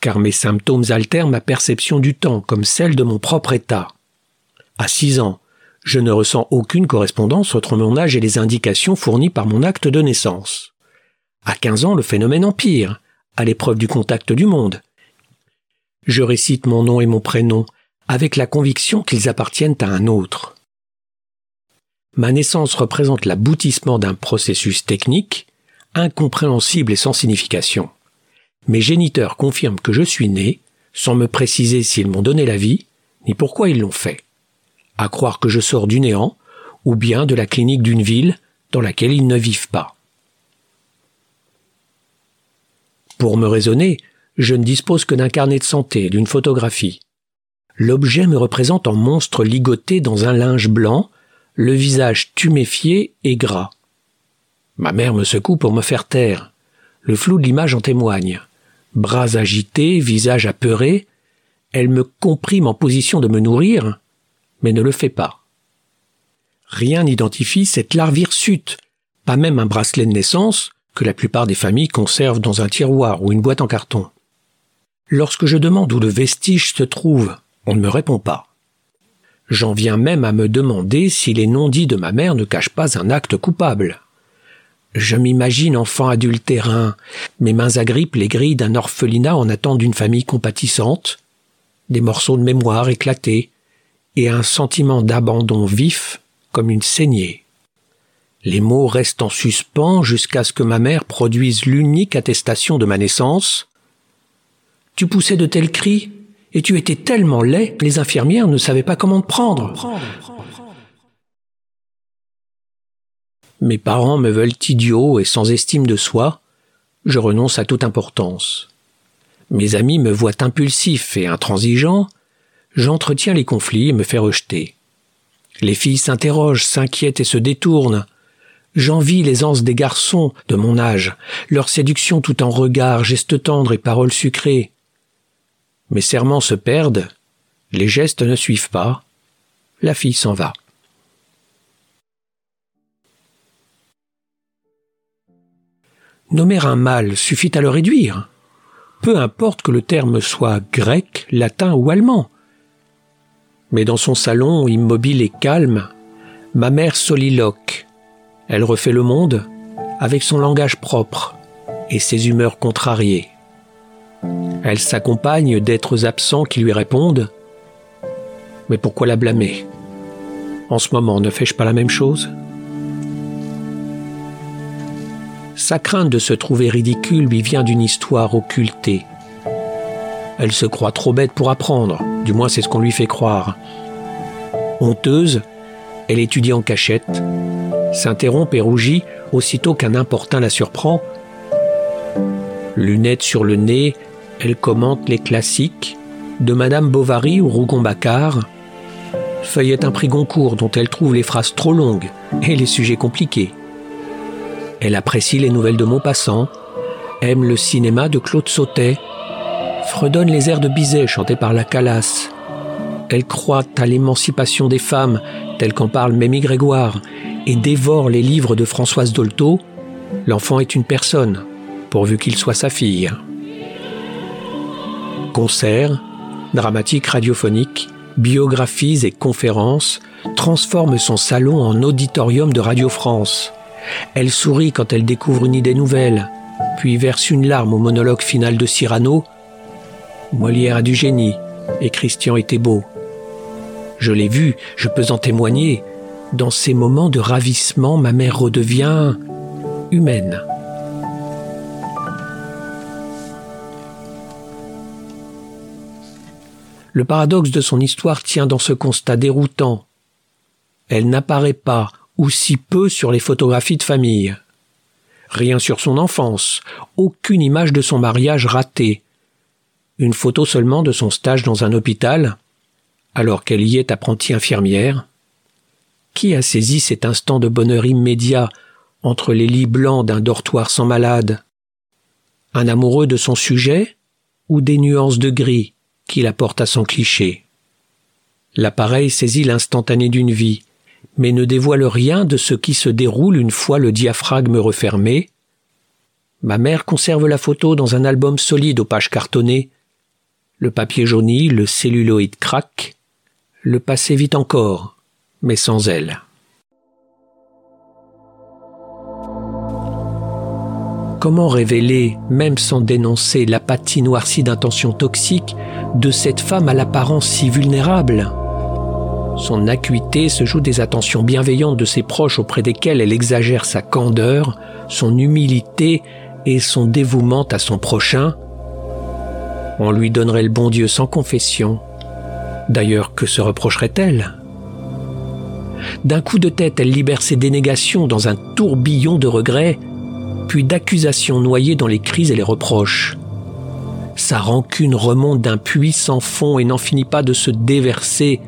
Car mes symptômes altèrent ma perception du temps comme celle de mon propre état. À 6 ans, je ne ressens aucune correspondance entre mon âge et les indications fournies par mon acte de naissance. À 15 ans, le phénomène empire, à l'épreuve du contact du monde. Je récite mon nom et mon prénom, avec la conviction qu'ils appartiennent à un autre. Ma naissance représente l'aboutissement d'un processus technique, incompréhensible et sans signification. Mes géniteurs confirment que je suis né, sans me préciser s'ils m'ont donné la vie, ni pourquoi ils l'ont fait. À croire que je sors du néant, ou bien de la clinique d'une ville dans laquelle ils ne vivent pas. Pour me raisonner, je ne dispose que d'un carnet de santé, d'une photographie. L'objet me représente en monstre ligoté dans un linge blanc, le visage tuméfié et gras. Ma mère me secoue pour me faire taire. Le flou de l'image en témoigne. Bras agités, visage apeuré, elle me comprime en position de me nourrir, mais ne le fait pas. Rien n'identifie cette larve hirsute, pas même un bracelet de naissance que la plupart des familles conservent dans un tiroir ou une boîte en carton. Lorsque je demande où le vestige se trouve, on ne me répond pas. J'en viens même à me demander si les non-dits de ma mère ne cachent pas un acte coupable. Je m'imagine enfant adultérin, mes mains agrippent les grilles d'un orphelinat en attente d'une famille compatissante, des morceaux de mémoire éclatés, et un sentiment d'abandon vif comme une saignée. Les mots restent en suspens jusqu'à ce que ma mère produise l'unique attestation de ma naissance. Tu poussais de tels cris et tu étais tellement laid, les infirmières ne savaient pas comment te prendre. Mes parents me veulent idiot et sans estime de soi. Je renonce à toute importance. Mes amis me voient impulsif et intransigeant. J'entretiens les conflits et me fais rejeter. Les filles s'interrogent, s'inquiètent et se détournent. J'envie les anses des garçons de mon âge, leur séduction tout en regards, gestes tendres et paroles sucrées. Mes serments se perdent, les gestes ne suivent pas, la fille s'en va. Nommer un mâle suffit à le réduire. Peu importe que le terme soit grec, latin ou allemand. Mais dans son salon, immobile et calme, ma mère soliloque. Elle refait le monde avec son langage propre et ses humeurs contrariées. Elle s'accompagne d'êtres absents qui lui répondent Mais pourquoi la blâmer? En ce moment, ne fais-je pas la même chose? Sa crainte de se trouver ridicule lui vient d'une histoire occultée. Elle se croit trop bête pour apprendre, du moins c'est ce qu'on lui fait croire. Honteuse, elle étudie en cachette, s'interrompt et rougit aussitôt qu'un importun la surprend. Lunettes sur le nez, elle commente les classiques de Madame Bovary ou Rougon-Macquart, feuillette un prix Goncourt dont elle trouve les phrases trop longues et les sujets compliqués. Elle apprécie les nouvelles de Maupassant, aime le cinéma de Claude Sautet, fredonne les airs de Bizet chantés par la Calas. Elle croit à l'émancipation des femmes, telle qu'en parle Mémie Grégoire, et dévore les livres de Françoise Dolto. L'enfant est une personne, pourvu qu'il soit sa fille concerts, dramatiques radiophoniques, biographies et conférences transforment son salon en auditorium de Radio France. Elle sourit quand elle découvre une idée nouvelle, puis verse une larme au monologue final de Cyrano. Molière a du génie, et Christian était beau. Je l'ai vu, je peux en témoigner. Dans ces moments de ravissement, ma mère redevient humaine. Le paradoxe de son histoire tient dans ce constat déroutant. Elle n'apparaît pas, ou si peu, sur les photographies de famille. Rien sur son enfance, aucune image de son mariage raté. Une photo seulement de son stage dans un hôpital, alors qu'elle y est apprentie infirmière. Qui a saisi cet instant de bonheur immédiat entre les lits blancs d'un dortoir sans malade? Un amoureux de son sujet ou des nuances de gris qui la porte à son cliché? L'appareil saisit l'instantané d'une vie, mais ne dévoile rien de ce qui se déroule une fois le diaphragme refermé. Ma mère conserve la photo dans un album solide aux pages cartonnées. Le papier jauni, le celluloïde craque. Le passé vit encore, mais sans elle. Comment révéler, même sans dénoncer l'apathie noircie d'intentions toxiques, de cette femme à l'apparence si vulnérable? Son acuité se joue des attentions bienveillantes de ses proches auprès desquels elle exagère sa candeur, son humilité et son dévouement à son prochain. On lui donnerait le bon Dieu sans confession. D'ailleurs, que se reprocherait-elle? D'un coup de tête, elle libère ses dénégations dans un tourbillon de regrets puis d'accusations noyées dans les cris et les reproches. Sa rancune remonte d'un puits sans fond et n'en finit pas de se déverser.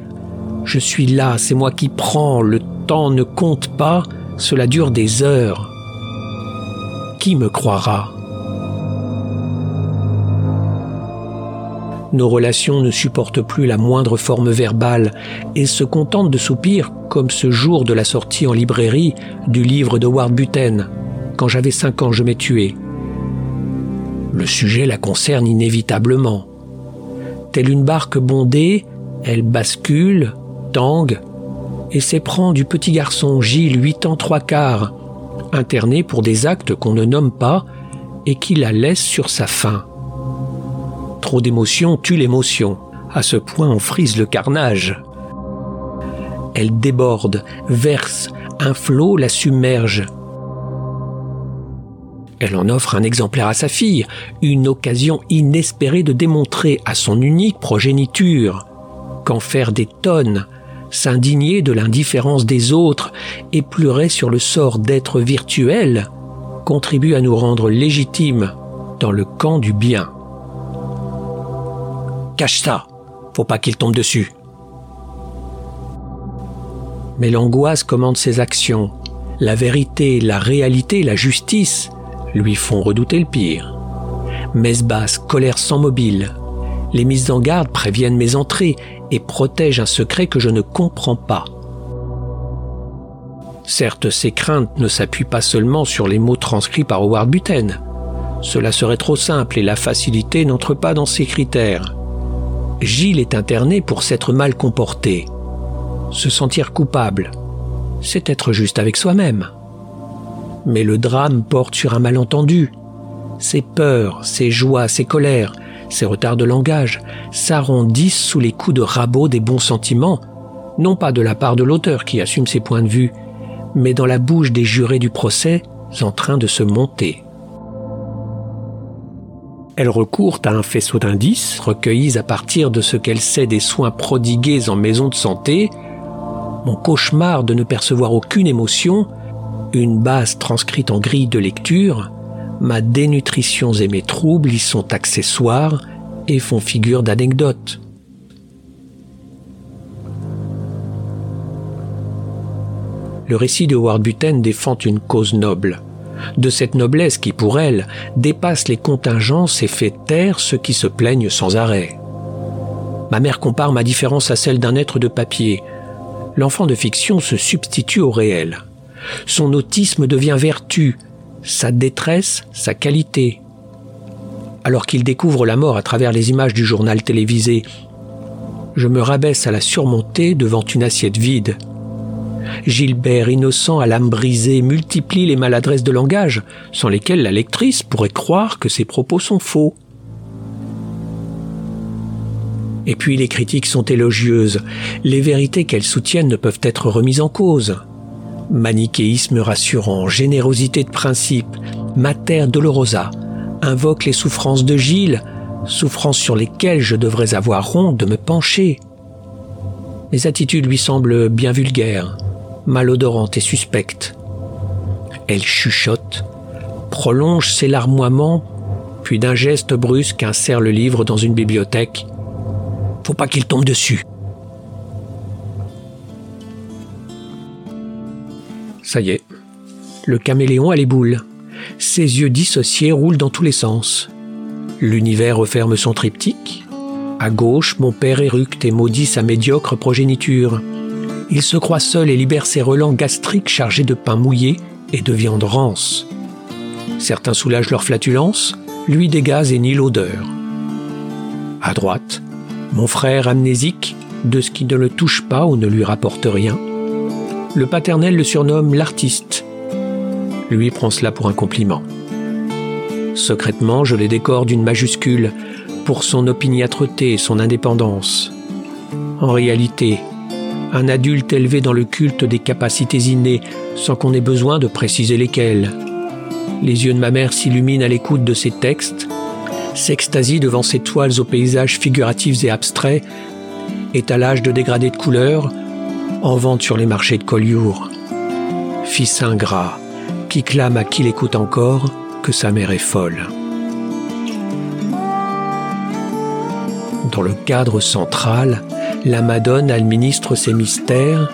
Je suis là, c'est moi qui prends, le temps ne compte pas, cela dure des heures. Qui me croira? Nos relations ne supportent plus la moindre forme verbale et se contentent de soupirs, comme ce jour de la sortie en librairie du livre de Ward Buten. Quand j'avais cinq ans, je m'ai tué. Le sujet la concerne inévitablement. Telle une barque bondée, elle bascule, tangue, et s'éprend du petit garçon Gilles, huit ans trois quarts, interné pour des actes qu'on ne nomme pas et qui la laisse sur sa faim. Trop d'émotion tue l'émotion. À ce point, on frise le carnage. Elle déborde, verse, un flot la submerge. Elle en offre un exemplaire à sa fille, une occasion inespérée de démontrer à son unique progéniture qu'en faire des tonnes, s'indigner de l'indifférence des autres et pleurer sur le sort d'êtres virtuels contribue à nous rendre légitimes dans le camp du bien. Cache ça, faut pas qu'il tombe dessus. Mais l'angoisse commande ses actions. La vérité, la réalité, la justice lui font redouter le pire. Messe basse, colère sans mobile. Les mises en garde préviennent mes entrées et protègent un secret que je ne comprends pas. Certes, ces craintes ne s'appuient pas seulement sur les mots transcrits par Howard Buten. Cela serait trop simple et la facilité n'entre pas dans ces critères. Gilles est interné pour s'être mal comporté. Se sentir coupable, c'est être juste avec soi-même. Mais le drame porte sur un malentendu. Ses peurs, ses joies, ses colères, ses retards de langage s'arrondissent sous les coups de rabot des bons sentiments, non pas de la part de l'auteur qui assume ses points de vue, mais dans la bouche des jurés du procès en train de se monter. Elle recourt à un faisceau d'indices recueillis à partir de ce qu'elle sait des soins prodigués en maison de santé, mon cauchemar de ne percevoir aucune émotion une base transcrite en grille de lecture, ma dénutrition et mes troubles y sont accessoires et font figure d'anecdote. Le récit de Howard Buten défend une cause noble, de cette noblesse qui, pour elle, dépasse les contingences et fait taire ceux qui se plaignent sans arrêt. Ma mère compare ma différence à celle d'un être de papier. L'enfant de fiction se substitue au réel. Son autisme devient vertu, sa détresse, sa qualité. Alors qu'il découvre la mort à travers les images du journal télévisé, je me rabaisse à la surmonter devant une assiette vide. Gilbert, innocent à l'âme brisée, multiplie les maladresses de langage, sans lesquelles la lectrice pourrait croire que ses propos sont faux. Et puis les critiques sont élogieuses, les vérités qu'elles soutiennent ne peuvent être remises en cause. Manichéisme rassurant, générosité de principe, Mater Dolorosa invoque les souffrances de Gilles, souffrances sur lesquelles je devrais avoir honte de me pencher. Les attitudes lui semblent bien vulgaires, malodorantes et suspectes. Elle chuchote, prolonge ses larmoiements, puis d'un geste brusque insère le livre dans une bibliothèque. Faut pas qu'il tombe dessus. Ça y est, le caméléon a les boules. Ses yeux dissociés roulent dans tous les sens. L'univers referme son triptyque. À gauche, mon père éructe et maudit sa médiocre progéniture. Il se croit seul et libère ses relents gastriques chargés de pain mouillé et de viande rance. Certains soulagent leur flatulence, lui des et ni l'odeur. À droite, mon frère amnésique, de ce qui ne le touche pas ou ne lui rapporte rien, le paternel le surnomme l'artiste. Lui prend cela pour un compliment. Secrètement, je les décore d'une majuscule pour son opiniâtreté et son indépendance. En réalité, un adulte élevé dans le culte des capacités innées sans qu'on ait besoin de préciser lesquelles. Les yeux de ma mère s'illuminent à l'écoute de ces textes, s'extasient devant ces toiles aux paysages figuratifs et abstraits, étalage de dégradés de couleurs, en vente sur les marchés de Collioure. Fils ingrat, qui clame à qui l'écoute encore que sa mère est folle. Dans le cadre central, la Madone administre ses mystères.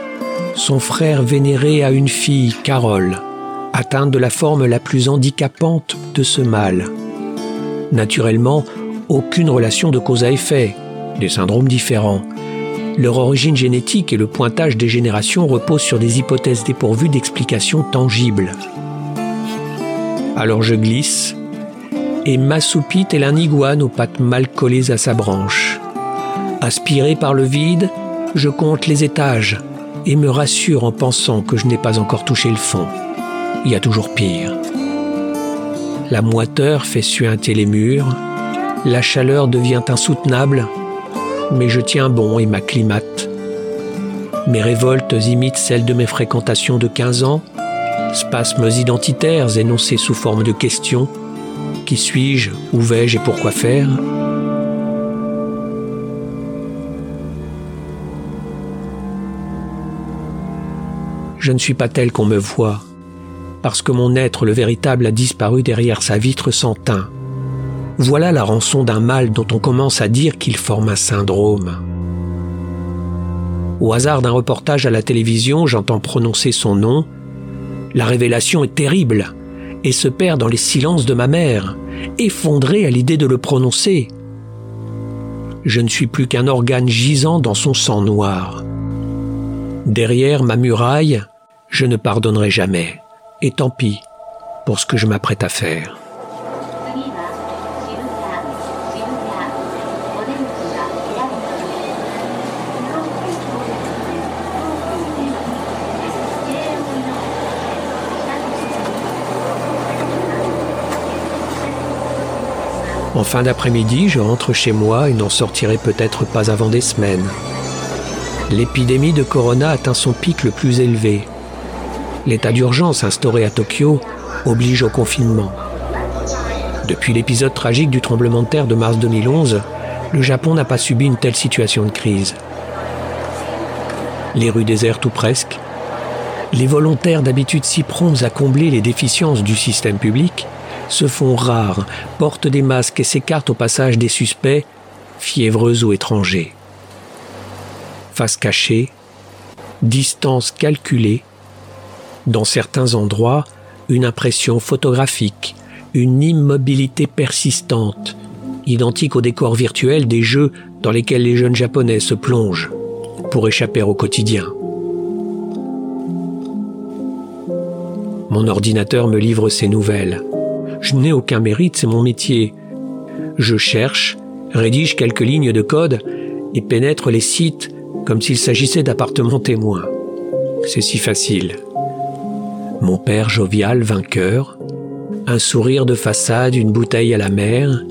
Son frère vénéré a une fille, Carole, atteinte de la forme la plus handicapante de ce mal. Naturellement, aucune relation de cause à effet, des syndromes différents. Leur origine génétique et le pointage des générations reposent sur des hypothèses dépourvues d'explications tangibles. Alors je glisse et m'assoupit tel un iguane aux pattes mal collées à sa branche. Aspiré par le vide, je compte les étages et me rassure en pensant que je n'ai pas encore touché le fond. Il y a toujours pire. La moiteur fait suinter les murs, la chaleur devient insoutenable, mais je tiens bon et m'acclimate. Mes révoltes imitent celles de mes fréquentations de 15 ans spasmes identitaires énoncés sous forme de questions. Qui suis-je Où vais-je et pourquoi faire? Je ne suis pas tel qu'on me voit, parce que mon être, le véritable, a disparu derrière sa vitre sans teint. Voilà la rançon d'un mal dont on commence à dire qu'il forme un syndrome. Au hasard d'un reportage à la télévision, j'entends prononcer son nom la révélation est terrible et se perd dans les silences de ma mère, effondrée à l'idée de le prononcer. Je ne suis plus qu'un organe gisant dans son sang noir. Derrière ma muraille, je ne pardonnerai jamais. Et tant pis pour ce que je m'apprête à faire. En fin d'après-midi, je rentre chez moi et n'en sortirai peut-être pas avant des semaines. L'épidémie de Corona atteint son pic le plus élevé. L'état d'urgence instauré à Tokyo oblige au confinement. Depuis l'épisode tragique du tremblement de terre de mars 2011, le Japon n'a pas subi une telle situation de crise. Les rues désertes ou presque, les volontaires d'habitude si prompts à combler les déficiences du système public se font rares, portent des masques et s'écartent au passage des suspects, fiévreux ou étrangers. Face cachée, distance calculée, dans certains endroits, une impression photographique, une immobilité persistante, identique au décor virtuel des jeux dans lesquels les jeunes japonais se plongent pour échapper au quotidien. Mon ordinateur me livre ses nouvelles. Je n'ai aucun mérite, c'est mon métier. Je cherche, rédige quelques lignes de code et pénètre les sites comme s'il s'agissait d'appartements témoins. C'est si facile. Mon père jovial, vainqueur, un sourire de façade, une bouteille à la mer,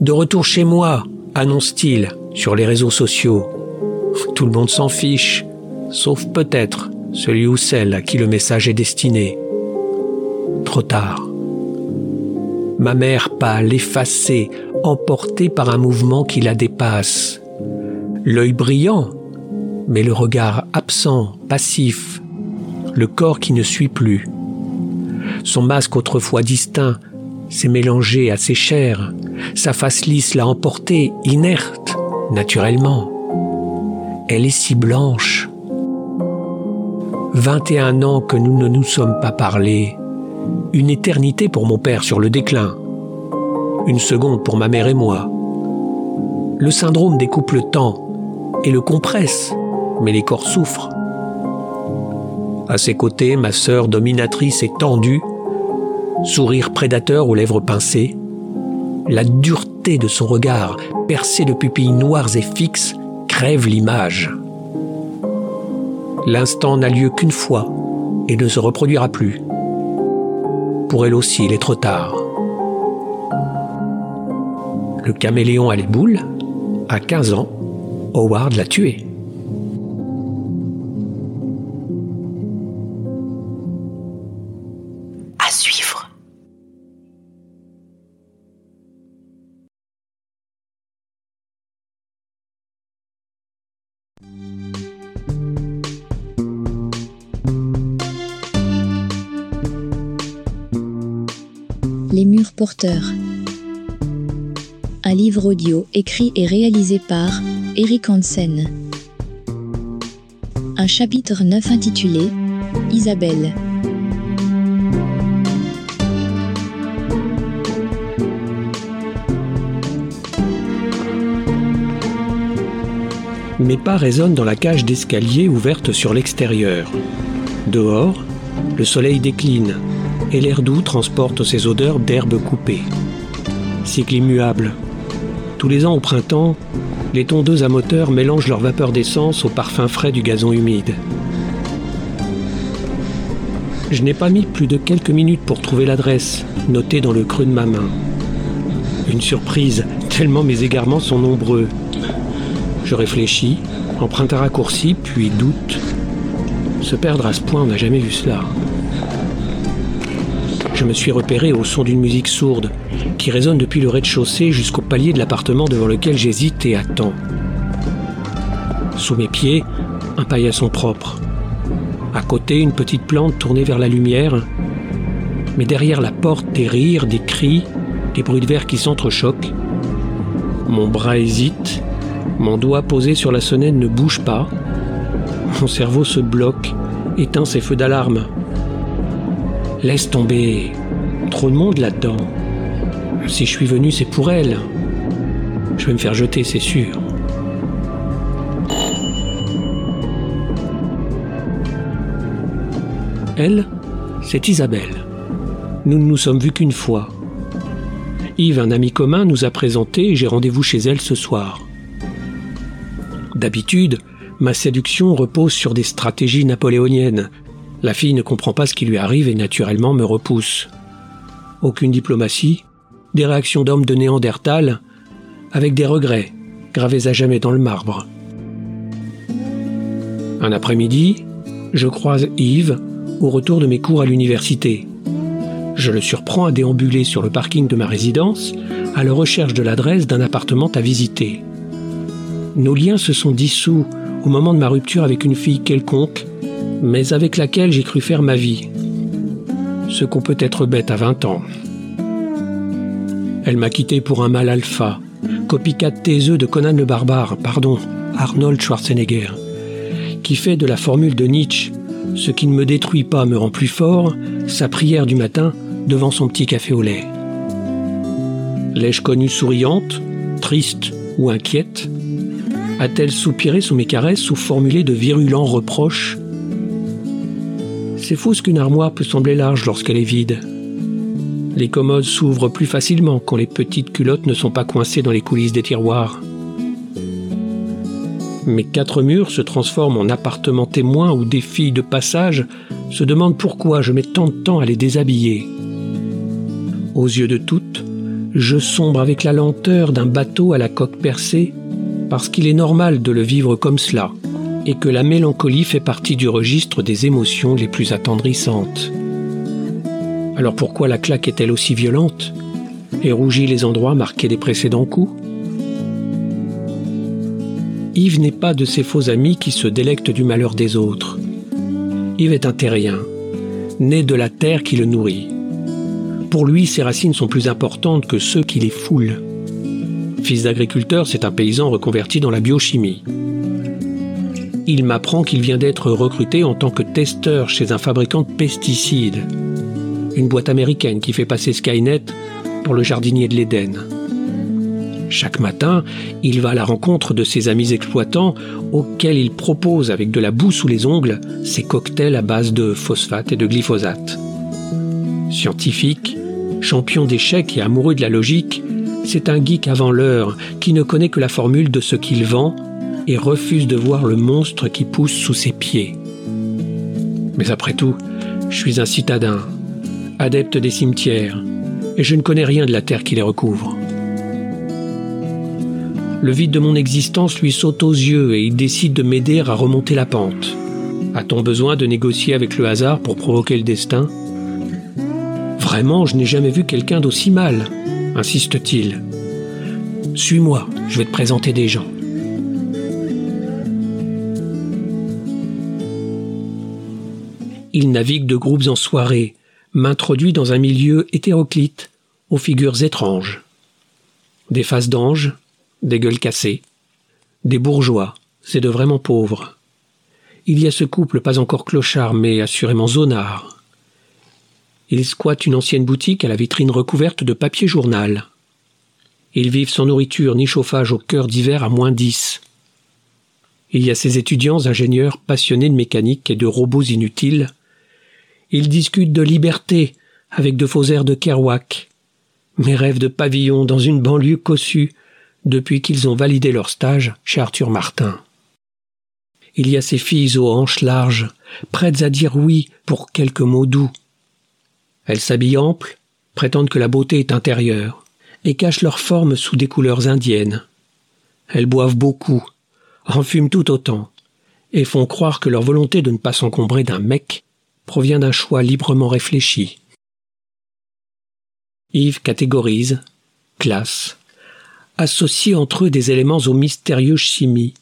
de retour chez moi, annonce-t-il sur les réseaux sociaux. Tout le monde s'en fiche, sauf peut-être celui ou celle à qui le message est destiné. Trop tard. Ma mère pâle, effacée, emportée par un mouvement qui la dépasse. L'œil brillant, mais le regard absent, passif, le corps qui ne suit plus. Son masque autrefois distinct s'est mélangé à ses chairs, sa face lisse l'a emporté, inerte, naturellement. Elle est si blanche. Vingt et un ans que nous ne nous sommes pas parlé, une éternité pour mon père sur le déclin, une seconde pour ma mère et moi. Le syndrome découpe le temps et le compresse, mais les corps souffrent. À ses côtés, ma sœur dominatrice est tendue, sourire prédateur aux lèvres pincées. La dureté de son regard, percé de pupilles noires et fixes, crève l'image. L'instant n'a lieu qu'une fois et ne se reproduira plus pour elle aussi, il est trop tard. Le caméléon à les boules, à 15 ans, Howard l'a tué.
Un livre audio écrit et réalisé par Eric Hansen. Un chapitre 9 intitulé Isabelle.
Mes pas résonnent dans la cage d'escalier ouverte sur l'extérieur. Dehors, le soleil décline et l'air doux transporte ses odeurs d'herbes coupées. Cycle immuable. Tous les ans au printemps, les tondeuses à moteur mélangent leur vapeur d'essence au parfum frais du gazon humide. Je n'ai pas mis plus de quelques minutes pour trouver l'adresse, notée dans le creux de ma main. Une surprise, tellement mes égarements sont nombreux. Je réfléchis, emprunte un raccourci, puis doute. Se perdre à ce point, on n'a jamais vu cela. Je me suis repéré au son d'une musique sourde, qui résonne depuis le rez-de-chaussée jusqu'au palier de l'appartement devant lequel j'hésite et attends. Sous mes pieds, un paillasson propre. À côté, une petite plante tournée vers la lumière. Mais derrière la porte, des rires, des cris, des bruits de verre qui s'entrechoquent. Mon bras hésite, mon doigt posé sur la sonnette ne bouge pas. Mon cerveau se bloque, éteint ses feux d'alarme. Laisse tomber. Trop de monde là-dedans. Si je suis venu, c'est pour elle. Je vais me faire jeter, c'est sûr. Elle, c'est Isabelle. Nous ne nous sommes vus qu'une fois. Yves, un ami commun, nous a présenté et j'ai rendez-vous chez elle ce soir. D'habitude, ma séduction repose sur des stratégies napoléoniennes. La fille ne comprend pas ce qui lui arrive et naturellement me repousse. Aucune diplomatie, des réactions d'hommes de Néandertal, avec des regrets gravés à jamais dans le marbre. Un après-midi, je croise Yves au retour de mes cours à l'université. Je le surprends à déambuler sur le parking de ma résidence à la recherche de l'adresse d'un appartement à visiter. Nos liens se sont dissous au moment de ma rupture avec une fille quelconque, mais avec laquelle j'ai cru faire ma vie. Ce qu'on peut être bête à 20 ans. Elle m'a quitté pour un mal alpha, copycat taiseux de Conan le barbare, pardon, Arnold Schwarzenegger, qui fait de la formule de Nietzsche Ce qui ne me détruit pas me rend plus fort, sa prière du matin devant son petit café au lait. L'ai-je connue souriante, triste ou inquiète? A-t-elle soupiré sous mes caresses ou formulé de virulents reproches C'est fou ce qu'une armoire peut sembler large lorsqu'elle est vide. Les commodes s'ouvrent plus facilement quand les petites culottes ne sont pas coincées dans les coulisses des tiroirs. Mes quatre murs se transforment en appartements témoins où des filles de passage se demandent pourquoi je mets tant de temps à les déshabiller. Aux yeux de toutes, je sombre avec la lenteur d'un bateau à la coque percée parce qu'il est normal de le vivre comme cela et que la mélancolie fait partie du registre des émotions les plus attendrissantes. Alors pourquoi la claque est-elle aussi violente et rougit les endroits marqués des précédents coups? Yves n'est pas de ces faux amis qui se délectent du malheur des autres. Yves est un terrien, né de la terre qui le nourrit. Pour lui, ses racines sont plus importantes que ceux qui les foulent. Fils d'agriculteur, c'est un paysan reconverti dans la biochimie. Il m'apprend qu'il vient d'être recruté en tant que testeur chez un fabricant de pesticides, une boîte américaine qui fait passer Skynet pour le jardinier de l'Éden. Chaque matin, il va à la rencontre de ses amis exploitants auxquels il propose avec de la boue sous les ongles ses cocktails à base de phosphate et de glyphosate. Scientifique, champion d'échecs et amoureux de la logique, c'est un geek avant l'heure qui ne connaît que la formule de ce qu'il vend et refuse de voir le monstre qui pousse sous ses pieds. Mais après tout, je suis un citadin, adepte des cimetières, et je ne connais rien de la terre qui les recouvre. Le vide de mon existence lui saute aux yeux et il décide de m'aider à remonter la pente. A-t-on besoin de négocier avec le hasard pour provoquer le destin? Vraiment, je n'ai jamais vu quelqu'un d'aussi mal, insiste-t-il. Suis-moi, je vais te présenter des gens. Il navigue de groupes en soirée, m'introduit dans un milieu hétéroclite, aux figures étranges. Des faces d'anges, des gueules cassées, des bourgeois, c'est de vraiment pauvres. Il y a ce couple pas encore clochard, mais assurément zonard. Ils squattent une ancienne boutique à la vitrine recouverte de papier journal. Ils vivent sans nourriture ni chauffage au cœur d'hiver à moins dix. Il y a ces étudiants ingénieurs passionnés de mécanique et de robots inutiles. Ils discutent de liberté avec de faux airs de Kerouac. Mes rêves de pavillon dans une banlieue cossue depuis qu'ils ont validé leur stage chez Arthur Martin. Il y a ces filles aux hanches larges, prêtes à dire oui pour quelques mots doux. Elles s'habillent ample, prétendent que la beauté est intérieure, et cachent leur forme sous des couleurs indiennes. Elles boivent beaucoup, en fument tout autant, et font croire que leur volonté de ne pas s'encombrer d'un mec provient d'un choix librement réfléchi. Yves catégorise, classe, associent entre eux des éléments aux mystérieuses chimies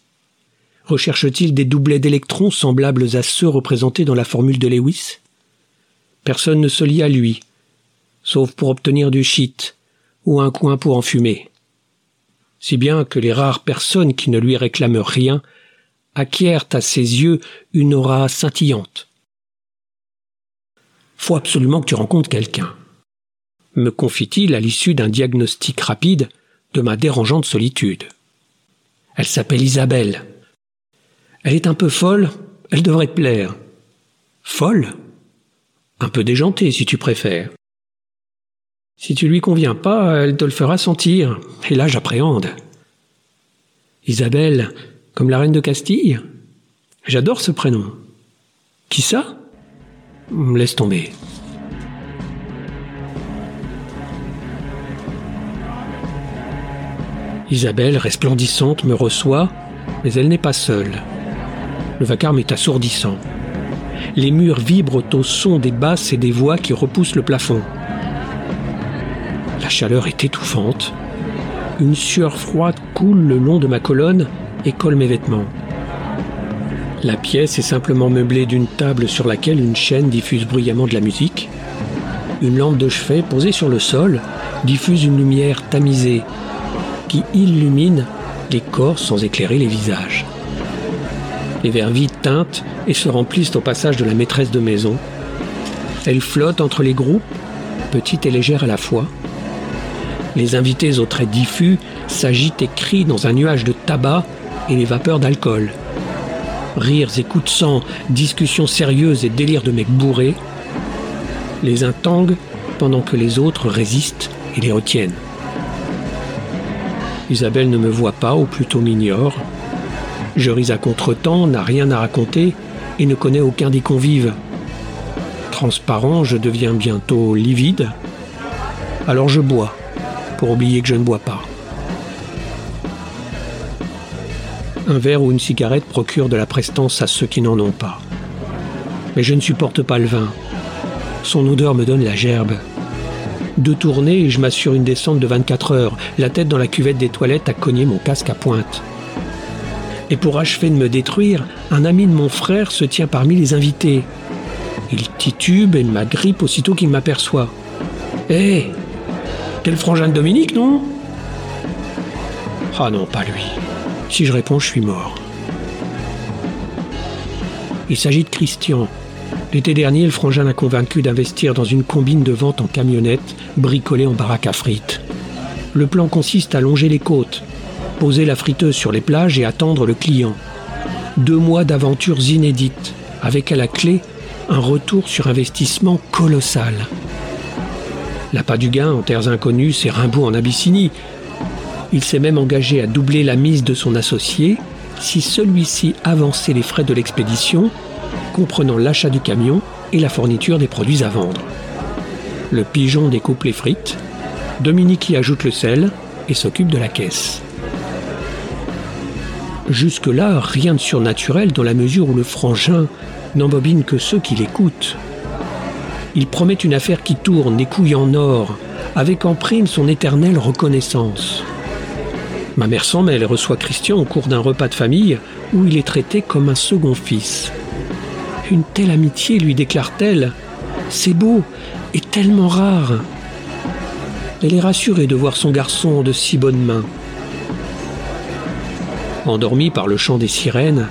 Recherche-t-il des doublets d'électrons semblables à ceux représentés dans la formule de Lewis? Personne ne se lie à lui, sauf pour obtenir du shit ou un coin pour en fumer. Si bien que les rares personnes qui ne lui réclament rien acquièrent à ses yeux une aura scintillante. Faut absolument que tu rencontres quelqu'un. Me confie-t-il à l'issue d'un diagnostic rapide de ma dérangeante solitude. Elle s'appelle Isabelle. Elle est un peu folle, elle devrait te plaire. Folle? Un peu déjantée, si tu préfères. Si tu lui conviens pas, elle te le fera sentir, et là j'appréhende. Isabelle, comme la reine de Castille? J'adore ce prénom. Qui ça? Laisse tomber. Isabelle, resplendissante, me reçoit, mais elle n'est pas seule. Le vacarme est assourdissant. Les murs vibrent au son des basses et des voix qui repoussent le plafond. La chaleur est étouffante. Une sueur froide coule le long de ma colonne et colle mes vêtements. La pièce est simplement meublée d'une table sur laquelle une chaîne diffuse bruyamment de la musique. Une lampe de chevet posée sur le sol diffuse une lumière tamisée qui illumine les corps sans éclairer les visages. Les verres vides teintent et se remplissent au passage de la maîtresse de maison. Elle flotte entre les groupes, petite et légère à la fois. Les invités aux traits diffus s'agitent et crient dans un nuage de tabac et les vapeurs d'alcool. Rires et coups de sang, discussions sérieuses et délires de mecs bourrés. Les uns tanguent pendant que les autres résistent et les retiennent. Isabelle ne me voit pas, ou plutôt m'ignore. Je ris à contretemps, n'a rien à raconter et ne connais aucun des convives. Transparent, je deviens bientôt livide. Alors je bois, pour oublier que je ne bois pas. Un verre ou une cigarette procure de la prestance à ceux qui n'en ont pas. Mais je ne supporte pas le vin. Son odeur me donne la gerbe. Deux tournées je m'assure une descente de 24 heures, la tête dans la cuvette des toilettes à cogner mon casque à pointe. Et pour achever de me détruire, un ami de mon frère se tient parmi les invités. Il titube et m'agrippe aussitôt qu'il m'aperçoit. Hé T'es le frangin de Dominique, non? Ah non, pas lui. Si je réponds, je suis mort. Il s'agit de Christian, L'été dernier, le frangin l'a convaincu d'investir dans une combine de vente en camionnette bricolée en baraque à frites. Le plan consiste à longer les côtes, poser la friteuse sur les plages et attendre le client. Deux mois d'aventures inédites, avec à la clé un retour sur investissement colossal. L'appât du gain en terres inconnues, c'est Rimbaud en Abyssinie. Il s'est même engagé à doubler la mise de son associé si celui-ci avançait les frais de l'expédition comprenant l'achat du camion et la fourniture des produits à vendre. Le pigeon découpe les frites, Dominique y ajoute le sel et s'occupe de la caisse. Jusque-là, rien de surnaturel dans la mesure où le frangin n'embobine que ceux qui l'écoutent. Il promet une affaire qui tourne, des couilles en or, avec en prime son éternelle reconnaissance. Ma mère s'en mêle reçoit Christian au cours d'un repas de famille où il est traité comme un second fils. Une telle amitié, lui déclare-t-elle, c'est beau et tellement rare. Elle est rassurée de voir son garçon de si bonnes mains. Endormi par le chant des sirènes,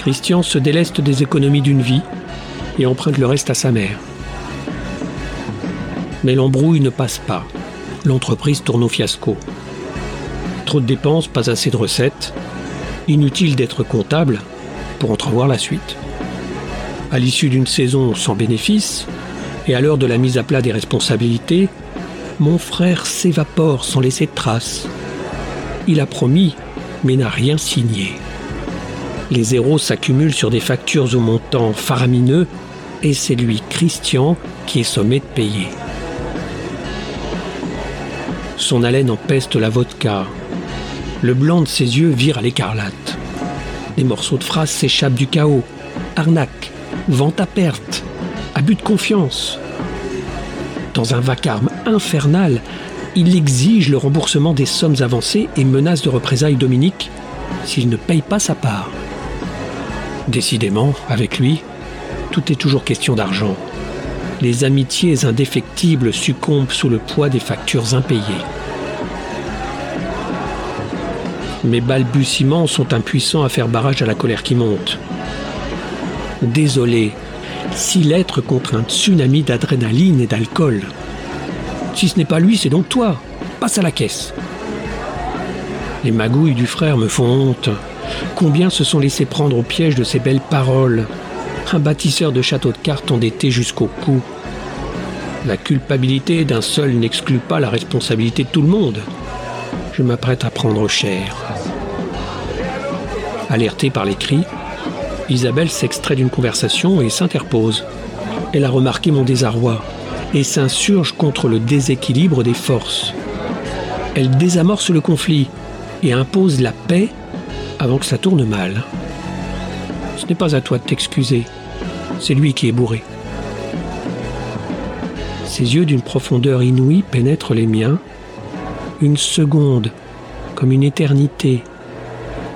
Christian se déleste des économies d'une vie et emprunte le reste à sa mère. Mais l'embrouille ne passe pas. L'entreprise tourne au fiasco. De dépenses, pas assez de recettes. Inutile d'être comptable pour entrevoir la suite. À l'issue d'une saison sans bénéfice, et à l'heure de la mise à plat des responsabilités, mon frère s'évapore sans laisser de traces. Il a promis, mais n'a rien signé. Les zéros s'accumulent sur des factures au montant faramineux, et c'est lui, Christian, qui est sommé de payer. Son haleine empeste la vodka. Le blanc de ses yeux vire à l'écarlate. Des morceaux de phrases s'échappent du chaos. Arnaque, vente à perte, abus de confiance. Dans un vacarme infernal, il exige le remboursement des sommes avancées et menace de représailles Dominique s'il ne paye pas sa part. Décidément, avec lui, tout est toujours question d'argent. Les amitiés indéfectibles succombent sous le poids des factures impayées. Mes balbutiements sont impuissants à faire barrage à la colère qui monte. Désolé, si l'être contre un tsunami d'adrénaline et d'alcool. Si ce n'est pas lui, c'est donc toi. Passe à la caisse. Les magouilles du frère me font honte. Combien se sont laissés prendre au piège de ces belles paroles? Un bâtisseur de châteaux de cartes endetté jusqu'au cou. La culpabilité d'un seul n'exclut pas la responsabilité de tout le monde. Je m'apprête à prendre cher. Alertée par les cris, Isabelle s'extrait d'une conversation et s'interpose. Elle a remarqué mon désarroi et s'insurge contre le déséquilibre des forces. Elle désamorce le conflit et impose la paix avant que ça tourne mal. Ce n'est pas à toi de t'excuser, c'est lui qui est bourré. Ses yeux d'une profondeur inouïe pénètrent les miens. Une seconde, comme une éternité,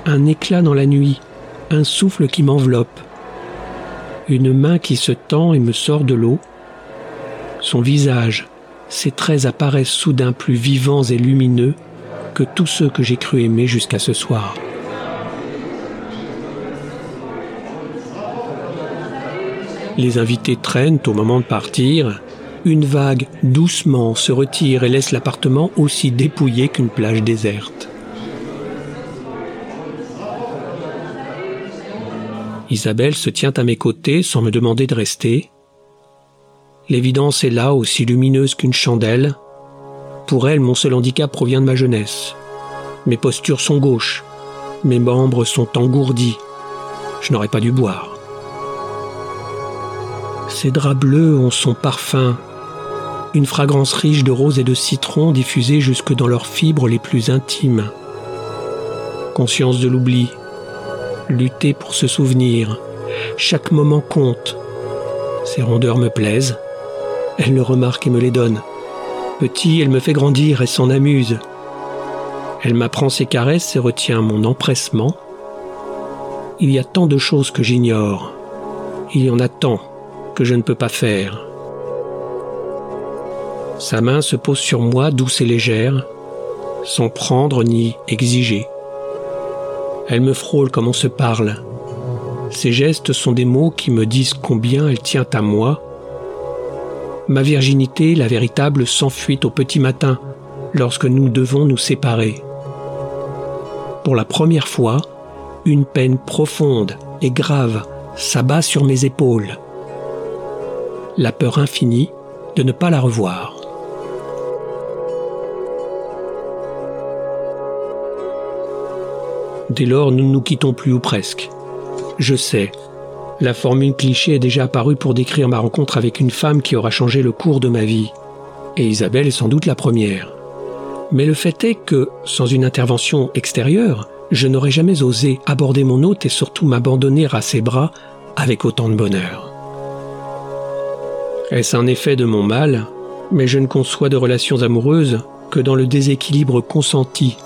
un éclat dans la nuit, un souffle qui m'enveloppe, une main qui se tend et me sort de l'eau, son visage, ses traits apparaissent soudain plus vivants et lumineux que tous ceux que j'ai cru aimer jusqu'à ce soir. Les invités traînent au moment de partir. Une vague doucement se retire et laisse l'appartement aussi dépouillé qu'une plage déserte. Isabelle se tient à mes côtés sans me demander de rester. L'évidence est là, aussi lumineuse qu'une chandelle. Pour elle, mon seul handicap provient de ma jeunesse. Mes postures sont gauches, mes membres sont engourdis. Je n'aurais pas dû boire. Ces draps bleus ont son parfum, une fragrance riche de rose et de citron diffusée jusque dans leurs fibres les plus intimes. Conscience de l'oubli, lutter pour se souvenir. Chaque moment compte. Ces rondeurs me plaisent. Elle le remarque et me les donne. Petit, elle me fait grandir et s'en amuse. Elle m'apprend ses caresses et retient mon empressement. Il y a tant de choses que j'ignore. Il y en a tant que je ne peux pas faire. Sa main se pose sur moi douce et légère, sans prendre ni exiger. Elle me frôle comme on se parle. Ses gestes sont des mots qui me disent combien elle tient à moi. Ma virginité, la véritable, s'enfuit au petit matin, lorsque nous devons nous séparer. Pour la première fois, une peine profonde et grave s'abat sur mes épaules. La peur infinie de ne pas la revoir. Dès lors, nous ne nous quittons plus ou presque. Je sais, la formule cliché est déjà apparue pour décrire ma rencontre avec une femme qui aura changé le cours de ma vie. Et Isabelle est sans doute la première. Mais le fait est que, sans une intervention extérieure, je n'aurais jamais osé aborder mon hôte et surtout m'abandonner à ses bras avec autant de bonheur. Est-ce un effet de mon mal? Mais je ne conçois de relations amoureuses que dans le déséquilibre consenti.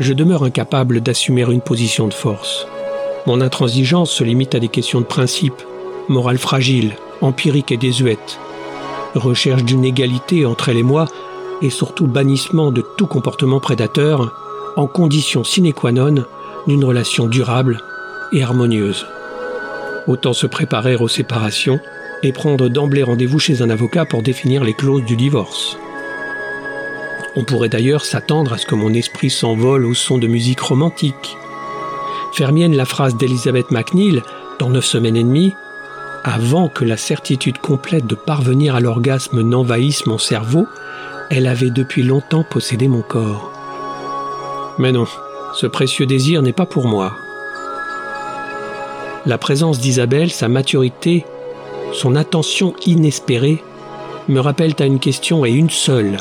Je demeure incapable d'assumer une position de force. Mon intransigeance se limite à des questions de principe, morale fragile, empirique et désuète, recherche d'une égalité entre elle et moi, et surtout bannissement de tout comportement prédateur, en condition sine qua non d'une relation durable et harmonieuse. Autant se préparer aux séparations et prendre d'emblée rendez-vous chez un avocat pour définir les clauses du divorce. On pourrait d'ailleurs s'attendre à ce que mon esprit s'envole au son de musique romantique. Faire mienne la phrase d'Elizabeth McNeil dans Neuf semaines et demie avant que la certitude complète de parvenir à l'orgasme n'envahisse mon cerveau, elle avait depuis longtemps possédé mon corps. Mais non, ce précieux désir n'est pas pour moi. La présence d'Isabelle, sa maturité, son attention inespérée me rappellent à une question et une seule.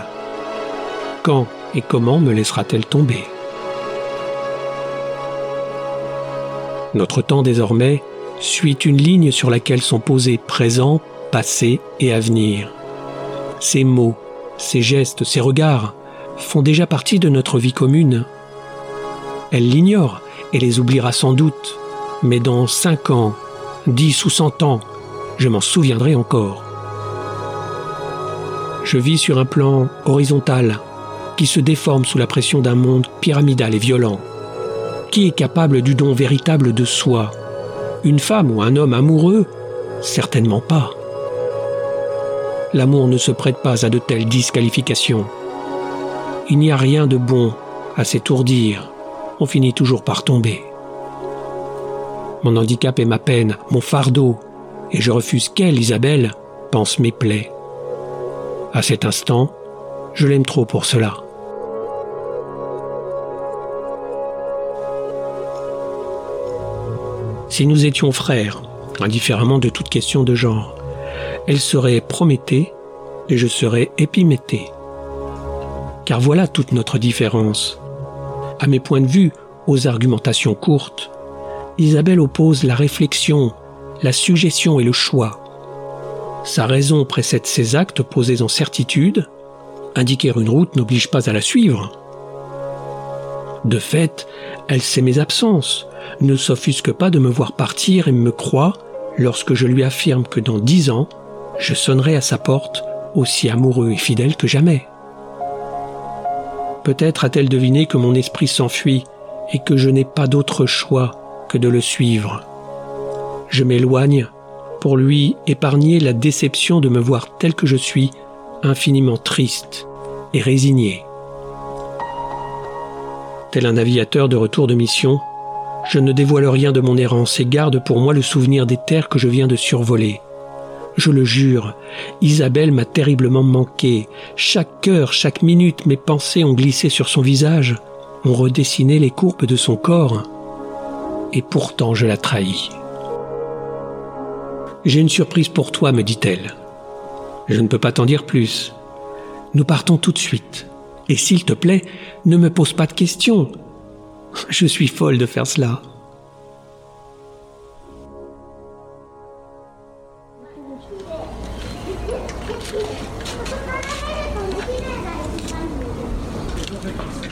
Et comment me laissera-t-elle tomber? Notre temps désormais suit une ligne sur laquelle sont posés présent, passé et avenir. Ces mots, ces gestes, ces regards font déjà partie de notre vie commune. Elle l'ignore et les oubliera sans doute, mais dans cinq ans, dix ou cent ans, je m'en souviendrai encore. Je vis sur un plan horizontal qui se déforme sous la pression d'un monde pyramidal et violent. Qui est capable du don véritable de soi? Une femme ou un homme amoureux? Certainement pas. L'amour ne se prête pas à de telles disqualifications. Il n'y a rien de bon à s'étourdir. On finit toujours par tomber. Mon handicap est ma peine, mon fardeau, et je refuse qu'elle, Isabelle, pense mes plaies. À cet instant, je l'aime trop pour cela. Si nous étions frères, indifféremment de toute question de genre, elle serait Prométhée et je serais Épiméthée. Car voilà toute notre différence. À mes points de vue, aux argumentations courtes, Isabelle oppose la réflexion, la suggestion et le choix. Sa raison précède ses actes posés en certitude. Indiquer une route n'oblige pas à la suivre. De fait, elle sait mes absences, ne s'offusque pas de me voir partir et me croit lorsque je lui affirme que dans dix ans, je sonnerai à sa porte aussi amoureux et fidèle que jamais. Peut-être a-t-elle deviné que mon esprit s'enfuit et que je n'ai pas d'autre choix que de le suivre. Je m'éloigne pour lui épargner la déception de me voir tel que je suis, infiniment triste et résigné. Un navigateur de retour de mission, je ne dévoile rien de mon errance et garde pour moi le souvenir des terres que je viens de survoler. Je le jure, Isabelle m'a terriblement manqué. Chaque heure, chaque minute, mes pensées ont glissé sur son visage, ont redessiné les courbes de son corps. Et pourtant je la trahis. J'ai une surprise pour toi, me dit-elle. Je ne peux pas t'en dire plus. Nous partons tout de suite. Et s'il te plaît, ne me pose pas de questions. Je suis folle de faire cela.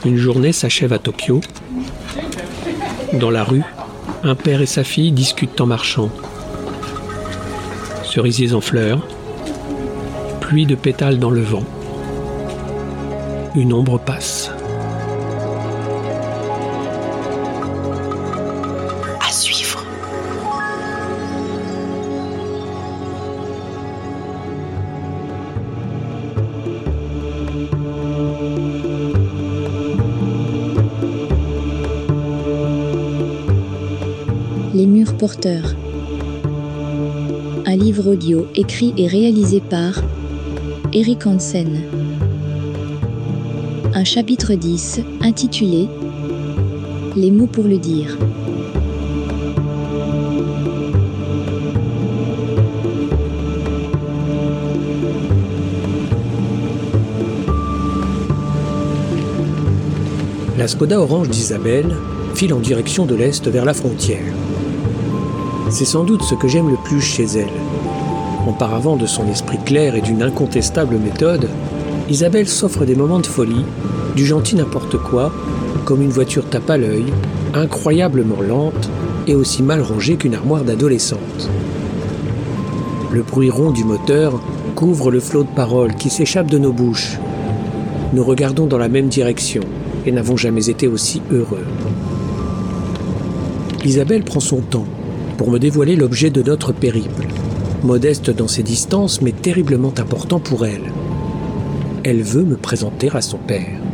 Une journée s'achève à Tokyo. Dans la rue, un père et sa fille discutent en marchant. Cerisiers en fleurs, pluie de pétales dans le vent. Une ombre passe.
Les murs porteurs. Un livre audio écrit et réalisé par Eric Hansen. Un chapitre 10 intitulé Les mots pour le dire.
La Skoda orange d'Isabelle file en direction de l'est vers la frontière. C'est sans doute ce que j'aime le plus chez elle. Auparavant de son esprit clair et d'une incontestable méthode, Isabelle s'offre des moments de folie, du gentil n'importe quoi, comme une voiture tape à l'œil, incroyablement lente et aussi mal rangée qu'une armoire d'adolescente. Le bruit rond du moteur couvre le flot de paroles qui s'échappent de nos bouches. Nous regardons dans la même direction et n'avons jamais été aussi heureux. Isabelle prend son temps pour me dévoiler l'objet de notre périple, modeste dans ses distances mais terriblement important pour elle. Elle veut me présenter à son père.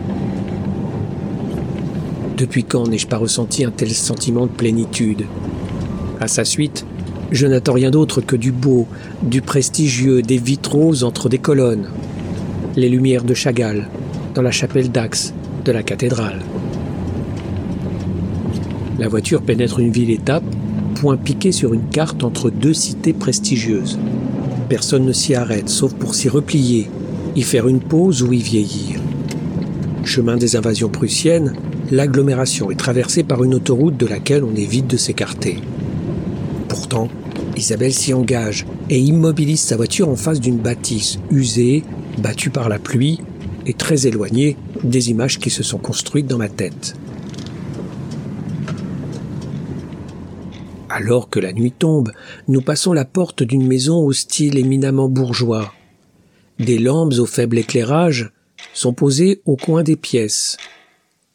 Depuis quand n'ai-je pas ressenti un tel sentiment de plénitude? À sa suite, je n'attends rien d'autre que du beau, du prestigieux, des vitraux entre des colonnes, les lumières de Chagall, dans la chapelle d'Axe de la cathédrale. La voiture pénètre une ville-étape, point piqué sur une carte entre deux cités prestigieuses. Personne ne s'y arrête, sauf pour s'y replier, y faire une pause ou y vieillir. Chemin des invasions prussiennes, l'agglomération est traversée par une autoroute de laquelle on évite de s'écarter. Pourtant, Isabelle s'y engage et immobilise sa voiture en face d'une bâtisse usée, battue par la pluie et très éloignée des images qui se sont construites dans ma tête. Alors que la nuit tombe, nous passons la porte d'une maison au style éminemment bourgeois. Des lampes au faible éclairage sont posées au coin des pièces.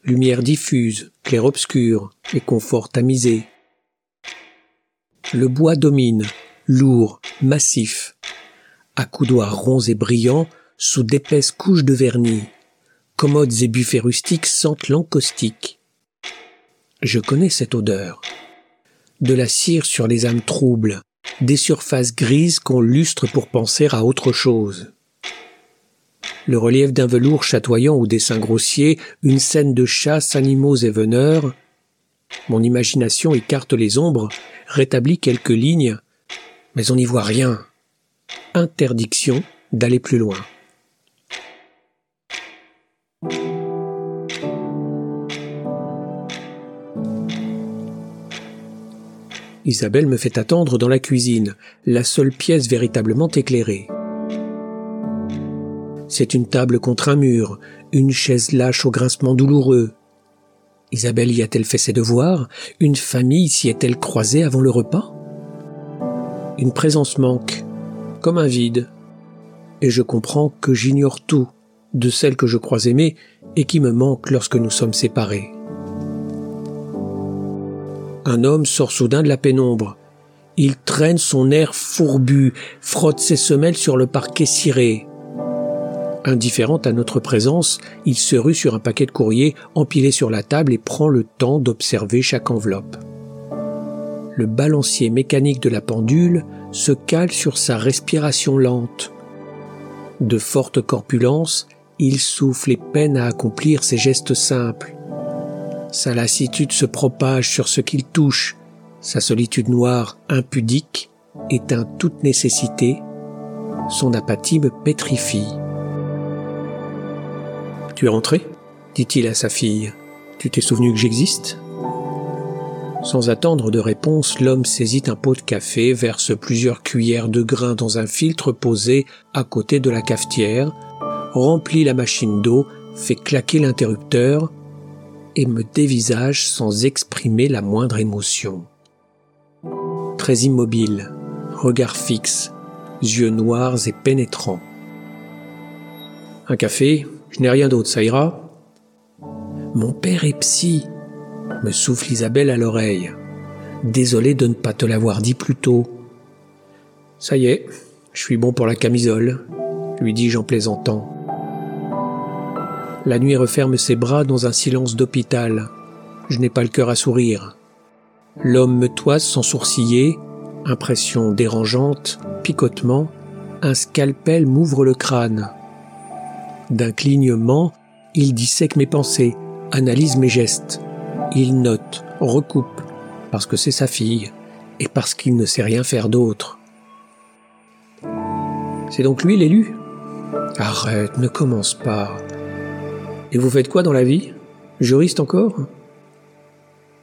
Lumière diffuse, clair-obscur et confort tamisé. Le bois domine, lourd, massif, à coudoirs ronds et brillants sous d'épaisses couches de vernis. Commodes et buffets rustiques sentent l'encaustique. Je connais cette odeur. De la cire sur les âmes troubles, des surfaces grises qu'on lustre pour penser à autre chose. Le relief d'un velours chatoyant au dessin grossier, une scène de chasse, animaux et veneurs. Mon imagination écarte les ombres, rétablit quelques lignes, mais on n'y voit rien. Interdiction d'aller plus loin. Isabelle me fait attendre dans la cuisine, la seule pièce véritablement éclairée. C'est une table contre un mur, une chaise lâche au grincement douloureux. Isabelle y a-t-elle fait ses devoirs? Une famille s'y est-elle croisée avant le repas? Une présence manque, comme un vide. Et je comprends que j'ignore tout de celle que je crois aimer et qui me manque lorsque nous sommes séparés. Un homme sort soudain de la pénombre. Il traîne son air fourbu, frotte ses semelles sur le parquet ciré. Indifférent à notre présence, il se rue sur un paquet de courriers empilé sur la table et prend le temps d'observer chaque enveloppe. Le balancier mécanique de la pendule se cale sur sa respiration lente. De forte corpulence, il souffle et peine à accomplir ses gestes simples. Sa lassitude se propage sur ce qu'il touche. Sa solitude noire, impudique, éteint toute nécessité. Son apathie me pétrifie. Tu es rentré? dit-il à sa fille. Tu t'es souvenu que j'existe? Sans attendre de réponse, l'homme saisit un pot de café, verse plusieurs cuillères de grains dans un filtre posé à côté de la cafetière, remplit la machine d'eau, fait claquer l'interrupteur, et me dévisage sans exprimer la moindre émotion. Très immobile, regard fixe, yeux noirs et pénétrants. Un café, je n'ai rien d'autre, ça ira Mon père est psy, me souffle Isabelle à l'oreille. Désolé de ne pas te l'avoir dit plus tôt. Ça y est, je suis bon pour la camisole, lui dis-je en plaisantant. La nuit referme ses bras dans un silence d'hôpital. Je n'ai pas le cœur à sourire. L'homme me toise sans sourciller, impression dérangeante, picotement, un scalpel m'ouvre le crâne. D'un clignement, il dissèque mes pensées, analyse mes gestes. Il note, recoupe, parce que c'est sa fille, et parce qu'il ne sait rien faire d'autre. C'est donc lui l'élu? Arrête, ne commence pas. Et vous faites quoi dans la vie? Juriste encore?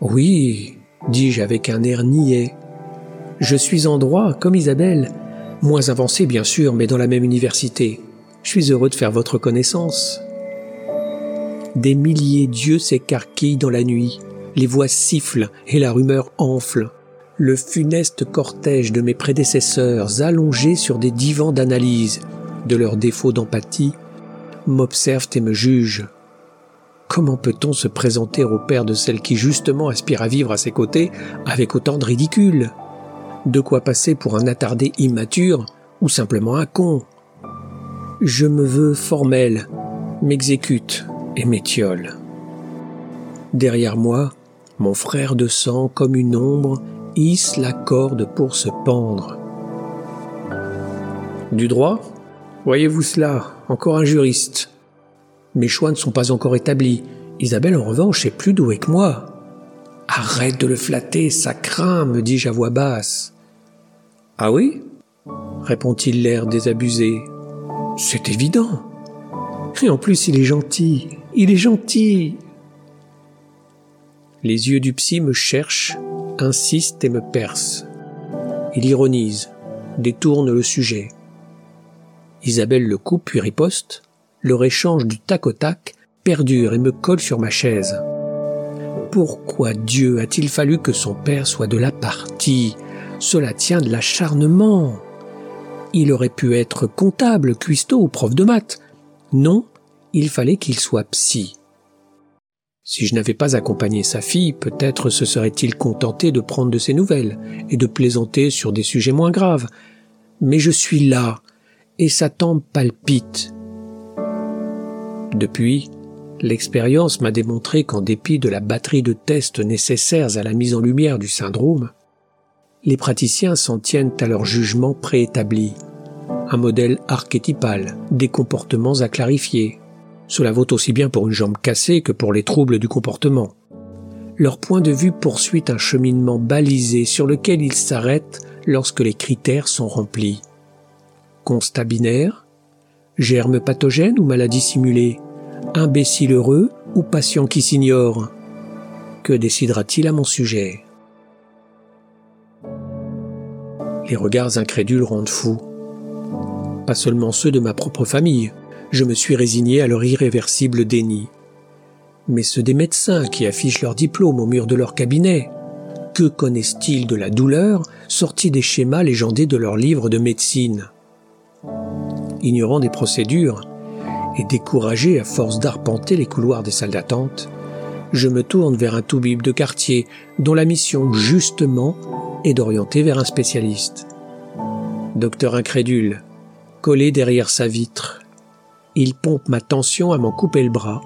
Oui, dis-je avec un air niais. Je suis en droit, comme Isabelle. Moins avancé, bien sûr, mais dans la même université. Je suis heureux de faire votre connaissance. Des milliers d'yeux s'écarquillent dans la nuit. Les voix sifflent et la rumeur enfle. Le funeste cortège de mes prédécesseurs, allongés sur des divans d'analyse, de leurs défauts d'empathie, m'observent et me jugent. Comment peut-on se présenter au père de celle qui justement aspire à vivre à ses côtés avec autant de ridicule? De quoi passer pour un attardé immature ou simplement un con? Je me veux formel, m'exécute et m'étiole. Derrière moi, mon frère de sang, comme une ombre, hisse la corde pour se pendre. Du droit? Voyez-vous cela, encore un juriste. Mes choix ne sont pas encore établis. Isabelle, en revanche, est plus douée que moi. Arrête de le flatter, ça craint, me dis-je à voix basse. Ah oui? Répond-il l'air désabusé. C'est évident. Et en plus, il est gentil. Il est gentil. Les yeux du psy me cherchent, insistent et me percent. Il ironise, détourne le sujet. Isabelle le coupe puis riposte. Leur échange du tac au tac perdure et me colle sur ma chaise. Pourquoi Dieu a-t-il fallu que son père soit de la partie? Cela tient de l'acharnement. Il aurait pu être comptable, cuistot ou prof de maths. Non, il fallait qu'il soit psy. Si je n'avais pas accompagné sa fille, peut-être se serait-il contenté de prendre de ses nouvelles et de plaisanter sur des sujets moins graves. Mais je suis là, et sa tempe palpite. Depuis, l'expérience m'a démontré qu'en dépit de la batterie de tests nécessaires à la mise en lumière du syndrome, les praticiens s'en tiennent à leur jugement préétabli, un modèle archétypal, des comportements à clarifier, cela vaut aussi bien pour une jambe cassée que pour les troubles du comportement. Leur point de vue poursuit un cheminement balisé sur lequel ils s'arrêtent lorsque les critères sont remplis. Constat binaire Germe pathogène ou maladie simulée Imbécile heureux ou patient qui s'ignore Que décidera-t-il à mon sujet? Les regards incrédules rendent fou. Pas seulement ceux de ma propre famille, je me suis résigné à leur irréversible déni. Mais ceux des médecins qui affichent leur diplôme au mur de leur cabinet, que connaissent-ils de la douleur sortie des schémas légendés de leurs livres de médecine? Ignorant des procédures et découragé à force d'arpenter les couloirs des salles d'attente, je me tourne vers un toubib de quartier dont la mission justement est d'orienter vers un spécialiste. Docteur incrédule, collé derrière sa vitre, il pompe ma tension à m'en couper le bras,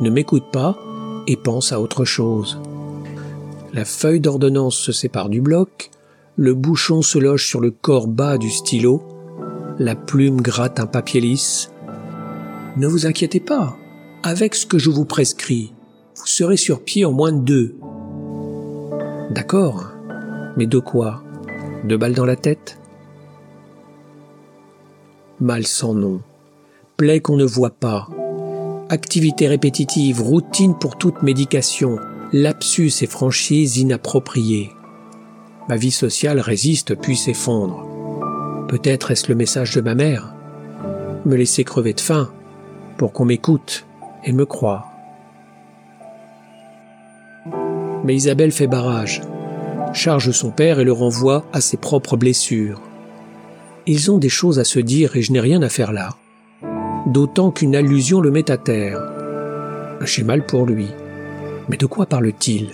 ne m'écoute pas et pense à autre chose. La feuille d'ordonnance se sépare du bloc, le bouchon se loge sur le corps bas du stylo, la plume gratte un papier lisse. Ne vous inquiétez pas, avec ce que je vous prescris, vous serez sur pied en moins de deux. D'accord, mais de quoi? Deux balles dans la tête? Mal sans nom plaie qu'on ne voit pas. Activité répétitive, routine pour toute médication, lapsus et franchise inappropriée. Ma vie sociale résiste puis s'effondre. Peut-être est-ce le message de ma mère? Me laisser crever de faim pour qu'on m'écoute et me croie. Mais Isabelle fait barrage, charge son père et le renvoie à ses propres blessures. Ils ont des choses à se dire et je n'ai rien à faire là d'autant qu'une allusion le met à terre. J'ai mal pour lui. Mais de quoi parle-t-il?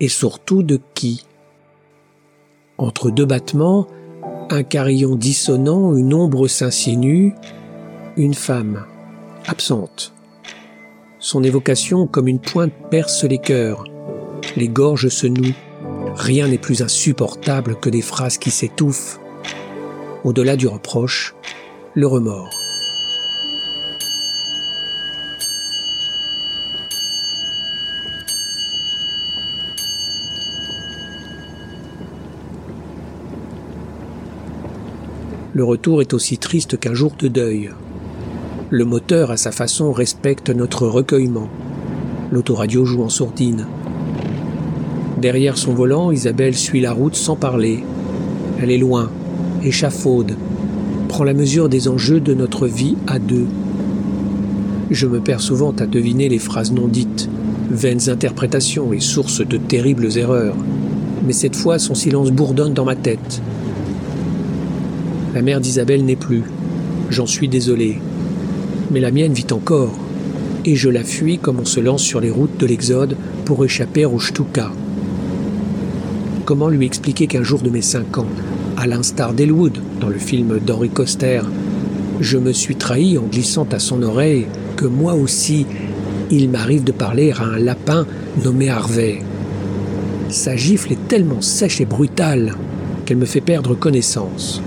Et surtout de qui? Entre deux battements, un carillon dissonant, une ombre s'insinue, une femme, absente. Son évocation comme une pointe perce les cœurs, les gorges se nouent. Rien n'est plus insupportable que des phrases qui s'étouffent. Au-delà du reproche, le remords. le retour est aussi triste qu'un jour de deuil. Le moteur, à sa façon, respecte notre recueillement. L'autoradio joue en sourdine. Derrière son volant, Isabelle suit la route sans parler. Elle est loin, échafaude, prend la mesure des enjeux de notre vie à deux. Je me perds souvent à deviner les phrases non dites, vaines interprétations et sources de terribles erreurs. Mais cette fois, son silence bourdonne dans ma tête. La mère d'Isabelle n'est plus. J'en suis désolé. Mais la mienne vit encore. Et je la fuis comme on se lance sur les routes de l'Exode pour échapper au Stuka. Comment lui expliquer qu'un jour de mes cinq ans, à l'instar d'Elwood dans le film d'Henri Coster, je me suis trahi en glissant à son oreille que moi aussi, il m'arrive de parler à un lapin nommé Harvey. Sa gifle est tellement sèche et brutale qu'elle me fait perdre connaissance.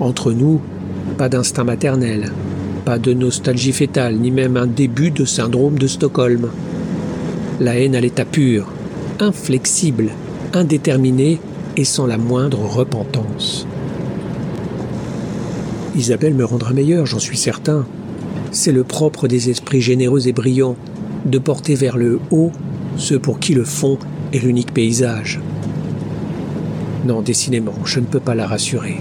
Entre nous, pas d'instinct maternel, pas de nostalgie fétale, ni même un début de syndrome de Stockholm. La haine à l'état pur, inflexible, indéterminée et sans la moindre repentance. Isabelle me rendra meilleur, j'en suis certain. C'est le propre des esprits généreux et brillants de porter vers le haut ceux pour qui le fond est l'unique paysage. Non, décidément, je ne peux pas la rassurer.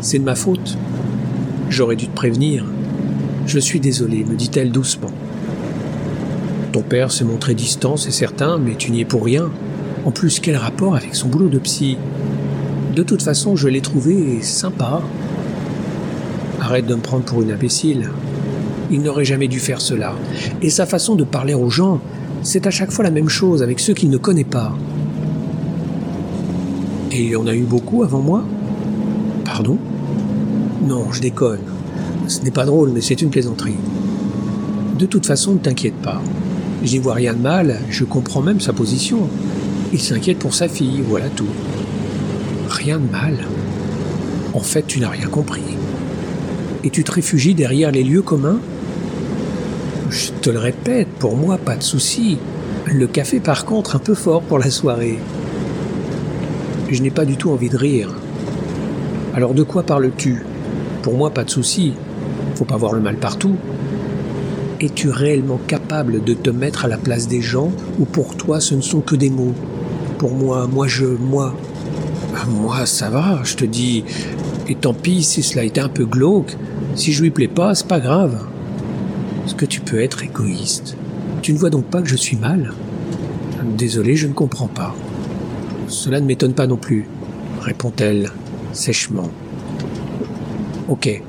C'est de ma faute. J'aurais dû te prévenir. Je suis désolé, me dit-elle doucement. Ton père s'est montré distant, c'est certain, mais tu n'y es pour rien. En plus, quel rapport avec son boulot de psy? De toute façon, je l'ai trouvé sympa. Arrête de me prendre pour une imbécile. Il n'aurait jamais dû faire cela. Et sa façon de parler aux gens, c'est à chaque fois la même chose avec ceux qu'il ne connaît pas. Et il y en a eu beaucoup avant moi? Pardon? Non, je déconne. Ce n'est pas drôle, mais c'est une plaisanterie. De toute façon, ne t'inquiète pas. J'y vois rien de mal, je comprends même sa position. Il s'inquiète pour sa fille, voilà tout. Rien de mal. En fait, tu n'as rien compris. Et tu te réfugies derrière les lieux communs? Je te le répète, pour moi, pas de souci. Le café, par contre, un peu fort pour la soirée. Je n'ai pas du tout envie de rire. Alors de quoi parles-tu? Pour moi, pas de souci. Faut pas voir le mal partout. Es-tu réellement capable de te mettre à la place des gens ou pour toi ce ne sont que des mots? Pour moi, moi je, moi. Ah, moi, ça va, je te dis. Et tant pis si cela était un peu glauque. Si je lui plais pas, c'est pas grave. Est-ce que tu peux être égoïste? Tu ne vois donc pas que je suis mal? Désolé, je ne comprends pas. Cela ne m'étonne pas non plus, répond-elle sèchement. Ok.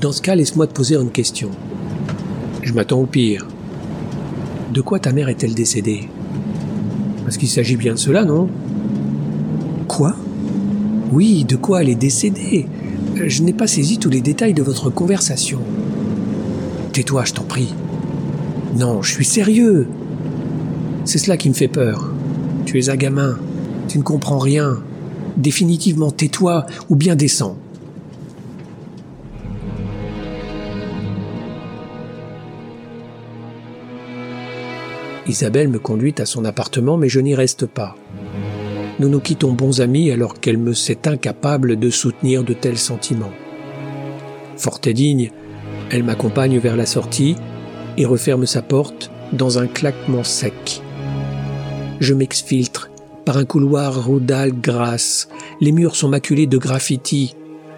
Dans ce cas, laisse-moi te poser une question. Je m'attends au pire. De quoi ta mère est-elle décédée? Parce qu'il s'agit bien de cela, non? Quoi? Oui, de quoi elle est décédée? Je n'ai pas saisi tous les détails de votre conversation. Tais-toi, je t'en prie. Non, je suis sérieux. C'est cela qui me fait peur. Tu es un gamin. Tu ne comprends rien. Définitivement, tais-toi ou bien descends. Isabelle me conduit à son appartement, mais je n'y reste pas. Nous nous quittons bons amis alors qu'elle me sait incapable de soutenir de tels sentiments. Forte et digne, elle m'accompagne vers la sortie et referme sa porte dans un claquement sec. Je m'exfiltre par un couloir rodal grasse. Les murs sont maculés de graffitis.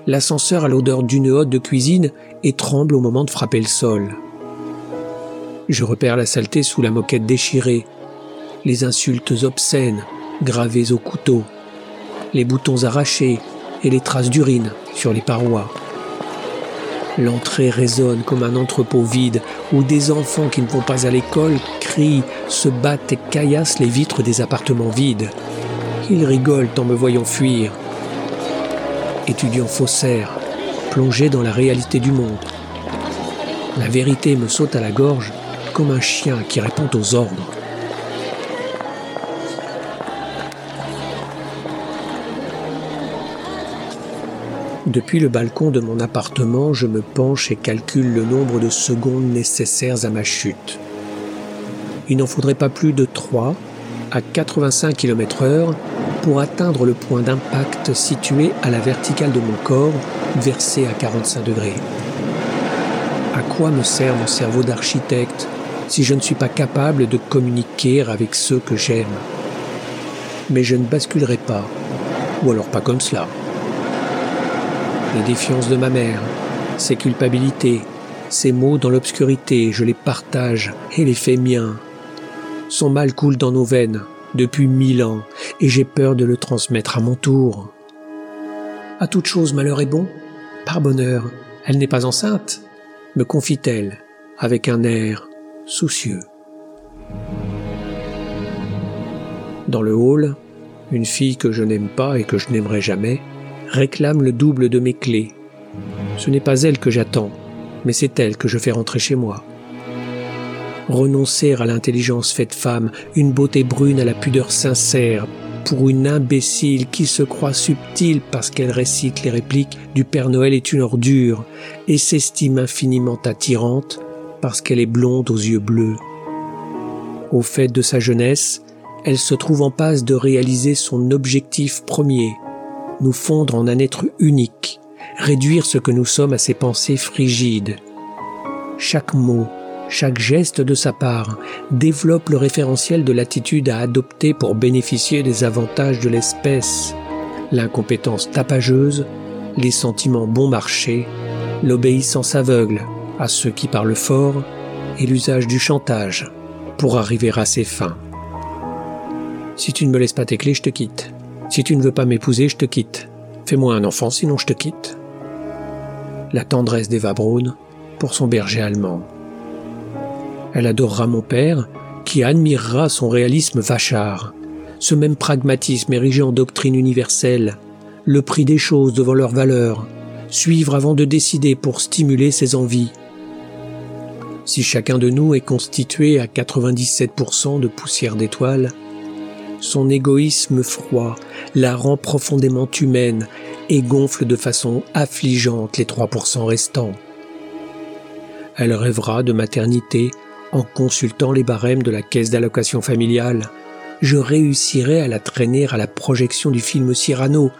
L'ascenseur a l'odeur d'une hotte de cuisine et tremble au moment de frapper le sol. Je repère la saleté sous la moquette déchirée, les insultes obscènes gravées au couteau, les boutons arrachés et les traces d'urine sur les parois. L'entrée résonne comme un entrepôt vide où des enfants qui ne vont pas à l'école crient, se battent et caillassent les vitres des appartements vides. Ils rigolent en me voyant fuir. Étudiant faussaire, plongé dans la réalité du monde. La vérité me saute à la gorge comme un chien qui répond aux ordres. Depuis le balcon de mon appartement, je me penche et calcule le nombre de secondes nécessaires à ma chute. Il n'en faudrait pas plus de 3 à 85 km/h pour atteindre le point d'impact situé à la verticale de mon corps, versé à 45 degrés. À quoi me sert mon cerveau d'architecte si je ne suis pas capable de communiquer avec ceux que j'aime Mais je ne basculerai pas, ou alors pas comme cela. Les défiances de ma mère, ses culpabilités, ses mots dans l'obscurité, je les partage et les fais miens. Son mal coule dans nos veines depuis mille ans, et j'ai peur de le transmettre à mon tour. À toute chose malheur est bon Par bonheur, elle n'est pas enceinte me confie-t-elle avec un air soucieux. Dans le hall, une fille que je n'aime pas et que je n'aimerai jamais réclame le double de mes clés. Ce n'est pas elle que j'attends, mais c'est elle que je fais rentrer chez moi. Renoncer à l'intelligence faite femme, une beauté brune à la pudeur sincère, pour une imbécile qui se croit subtile parce qu'elle récite les répliques du Père Noël est une ordure et s'estime infiniment attirante parce qu'elle est blonde aux yeux bleus. Au fait de sa jeunesse, elle se trouve en passe de réaliser son objectif premier, nous fondre en un être unique, réduire ce que nous sommes à ses pensées frigides. Chaque mot, chaque geste de sa part développe le référentiel de l'attitude à adopter pour bénéficier des avantages de l'espèce, l'incompétence tapageuse, les sentiments bon marché, l'obéissance aveugle à ceux qui parlent fort et l'usage du chantage pour arriver à ses fins. Si tu ne me laisses pas tes clés, je te quitte. Si tu ne veux pas m'épouser, je te quitte. Fais-moi un enfant, sinon je te quitte. La tendresse d'Eva Braun pour son berger allemand. Elle adorera mon père, qui admirera son réalisme vachard, ce même pragmatisme érigé en doctrine universelle, le prix des choses devant leur valeur, suivre avant de décider pour stimuler ses envies. Si chacun de nous est constitué à 97% de poussière d'étoiles, son égoïsme froid la rend profondément humaine et gonfle de façon affligeante les 3% restants. Elle rêvera de maternité en consultant les barèmes de la caisse d'allocation familiale, je réussirai à la traîner à la projection du film Cyrano.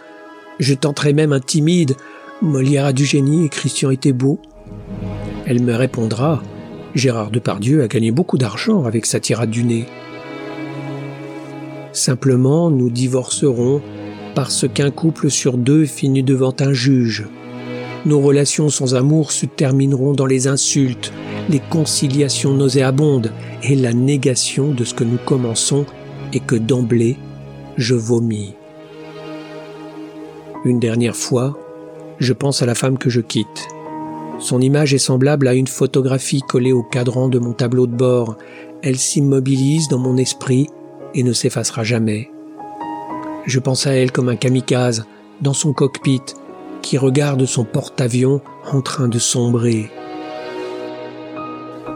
Je tenterai même un timide Molière a du génie et Christian était beau. Elle me répondra Gérard Depardieu a gagné beaucoup d'argent avec sa tirade du nez. Simplement, nous divorcerons parce qu'un couple sur deux finit devant un juge. Nos relations sans amour se termineront dans les insultes, les conciliations nauséabondes et la négation de ce que nous commençons et que d'emblée je vomis. Une dernière fois, je pense à la femme que je quitte. Son image est semblable à une photographie collée au cadran de mon tableau de bord. Elle s'immobilise dans mon esprit et ne s'effacera jamais. Je pense à elle comme un kamikaze dans son cockpit qui regarde son porte-avions en train de sombrer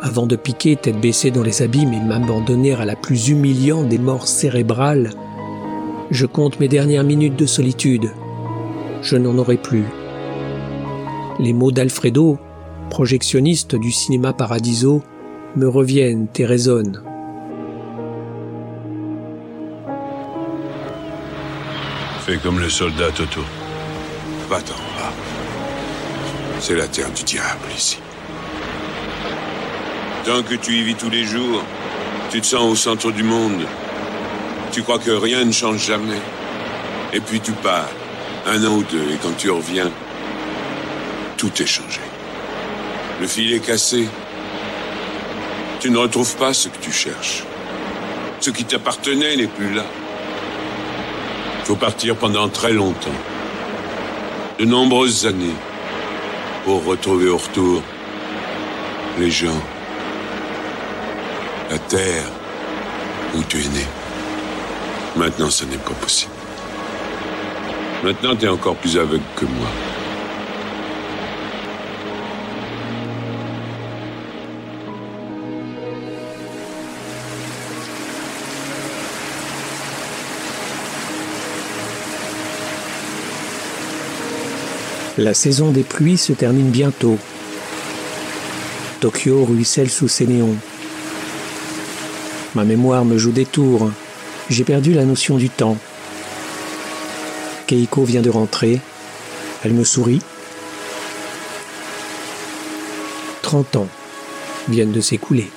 avant de piquer tête baissée dans les abîmes et m'abandonner à la plus humiliante des morts cérébrales, je compte mes dernières minutes de solitude. Je n'en aurai plus. Les mots d'Alfredo, projectionniste du cinéma Paradiso, me reviennent et résonnent.
Fais comme le soldat Toto. Va-t'en, va. C'est la terre du diable ici. Tant que tu y vis tous les jours, tu te sens au centre du monde. Tu crois que rien ne change jamais. Et puis tu pars, un an ou deux, et quand tu reviens, tout est changé. Le fil est cassé. Tu ne retrouves pas ce que tu cherches. Ce qui t'appartenait n'est plus là. Il faut partir pendant très longtemps. De nombreuses années. Pour retrouver au retour les gens la terre où tu es né. Maintenant, ce n'est pas possible. Maintenant, tu es encore plus aveugle que moi.
La saison des pluies se termine bientôt. Tokyo ruisselle sous ses néons. Ma mémoire me joue des tours. J'ai perdu la notion du temps. Keiko vient de rentrer. Elle me sourit. 30 ans viennent de s'écouler.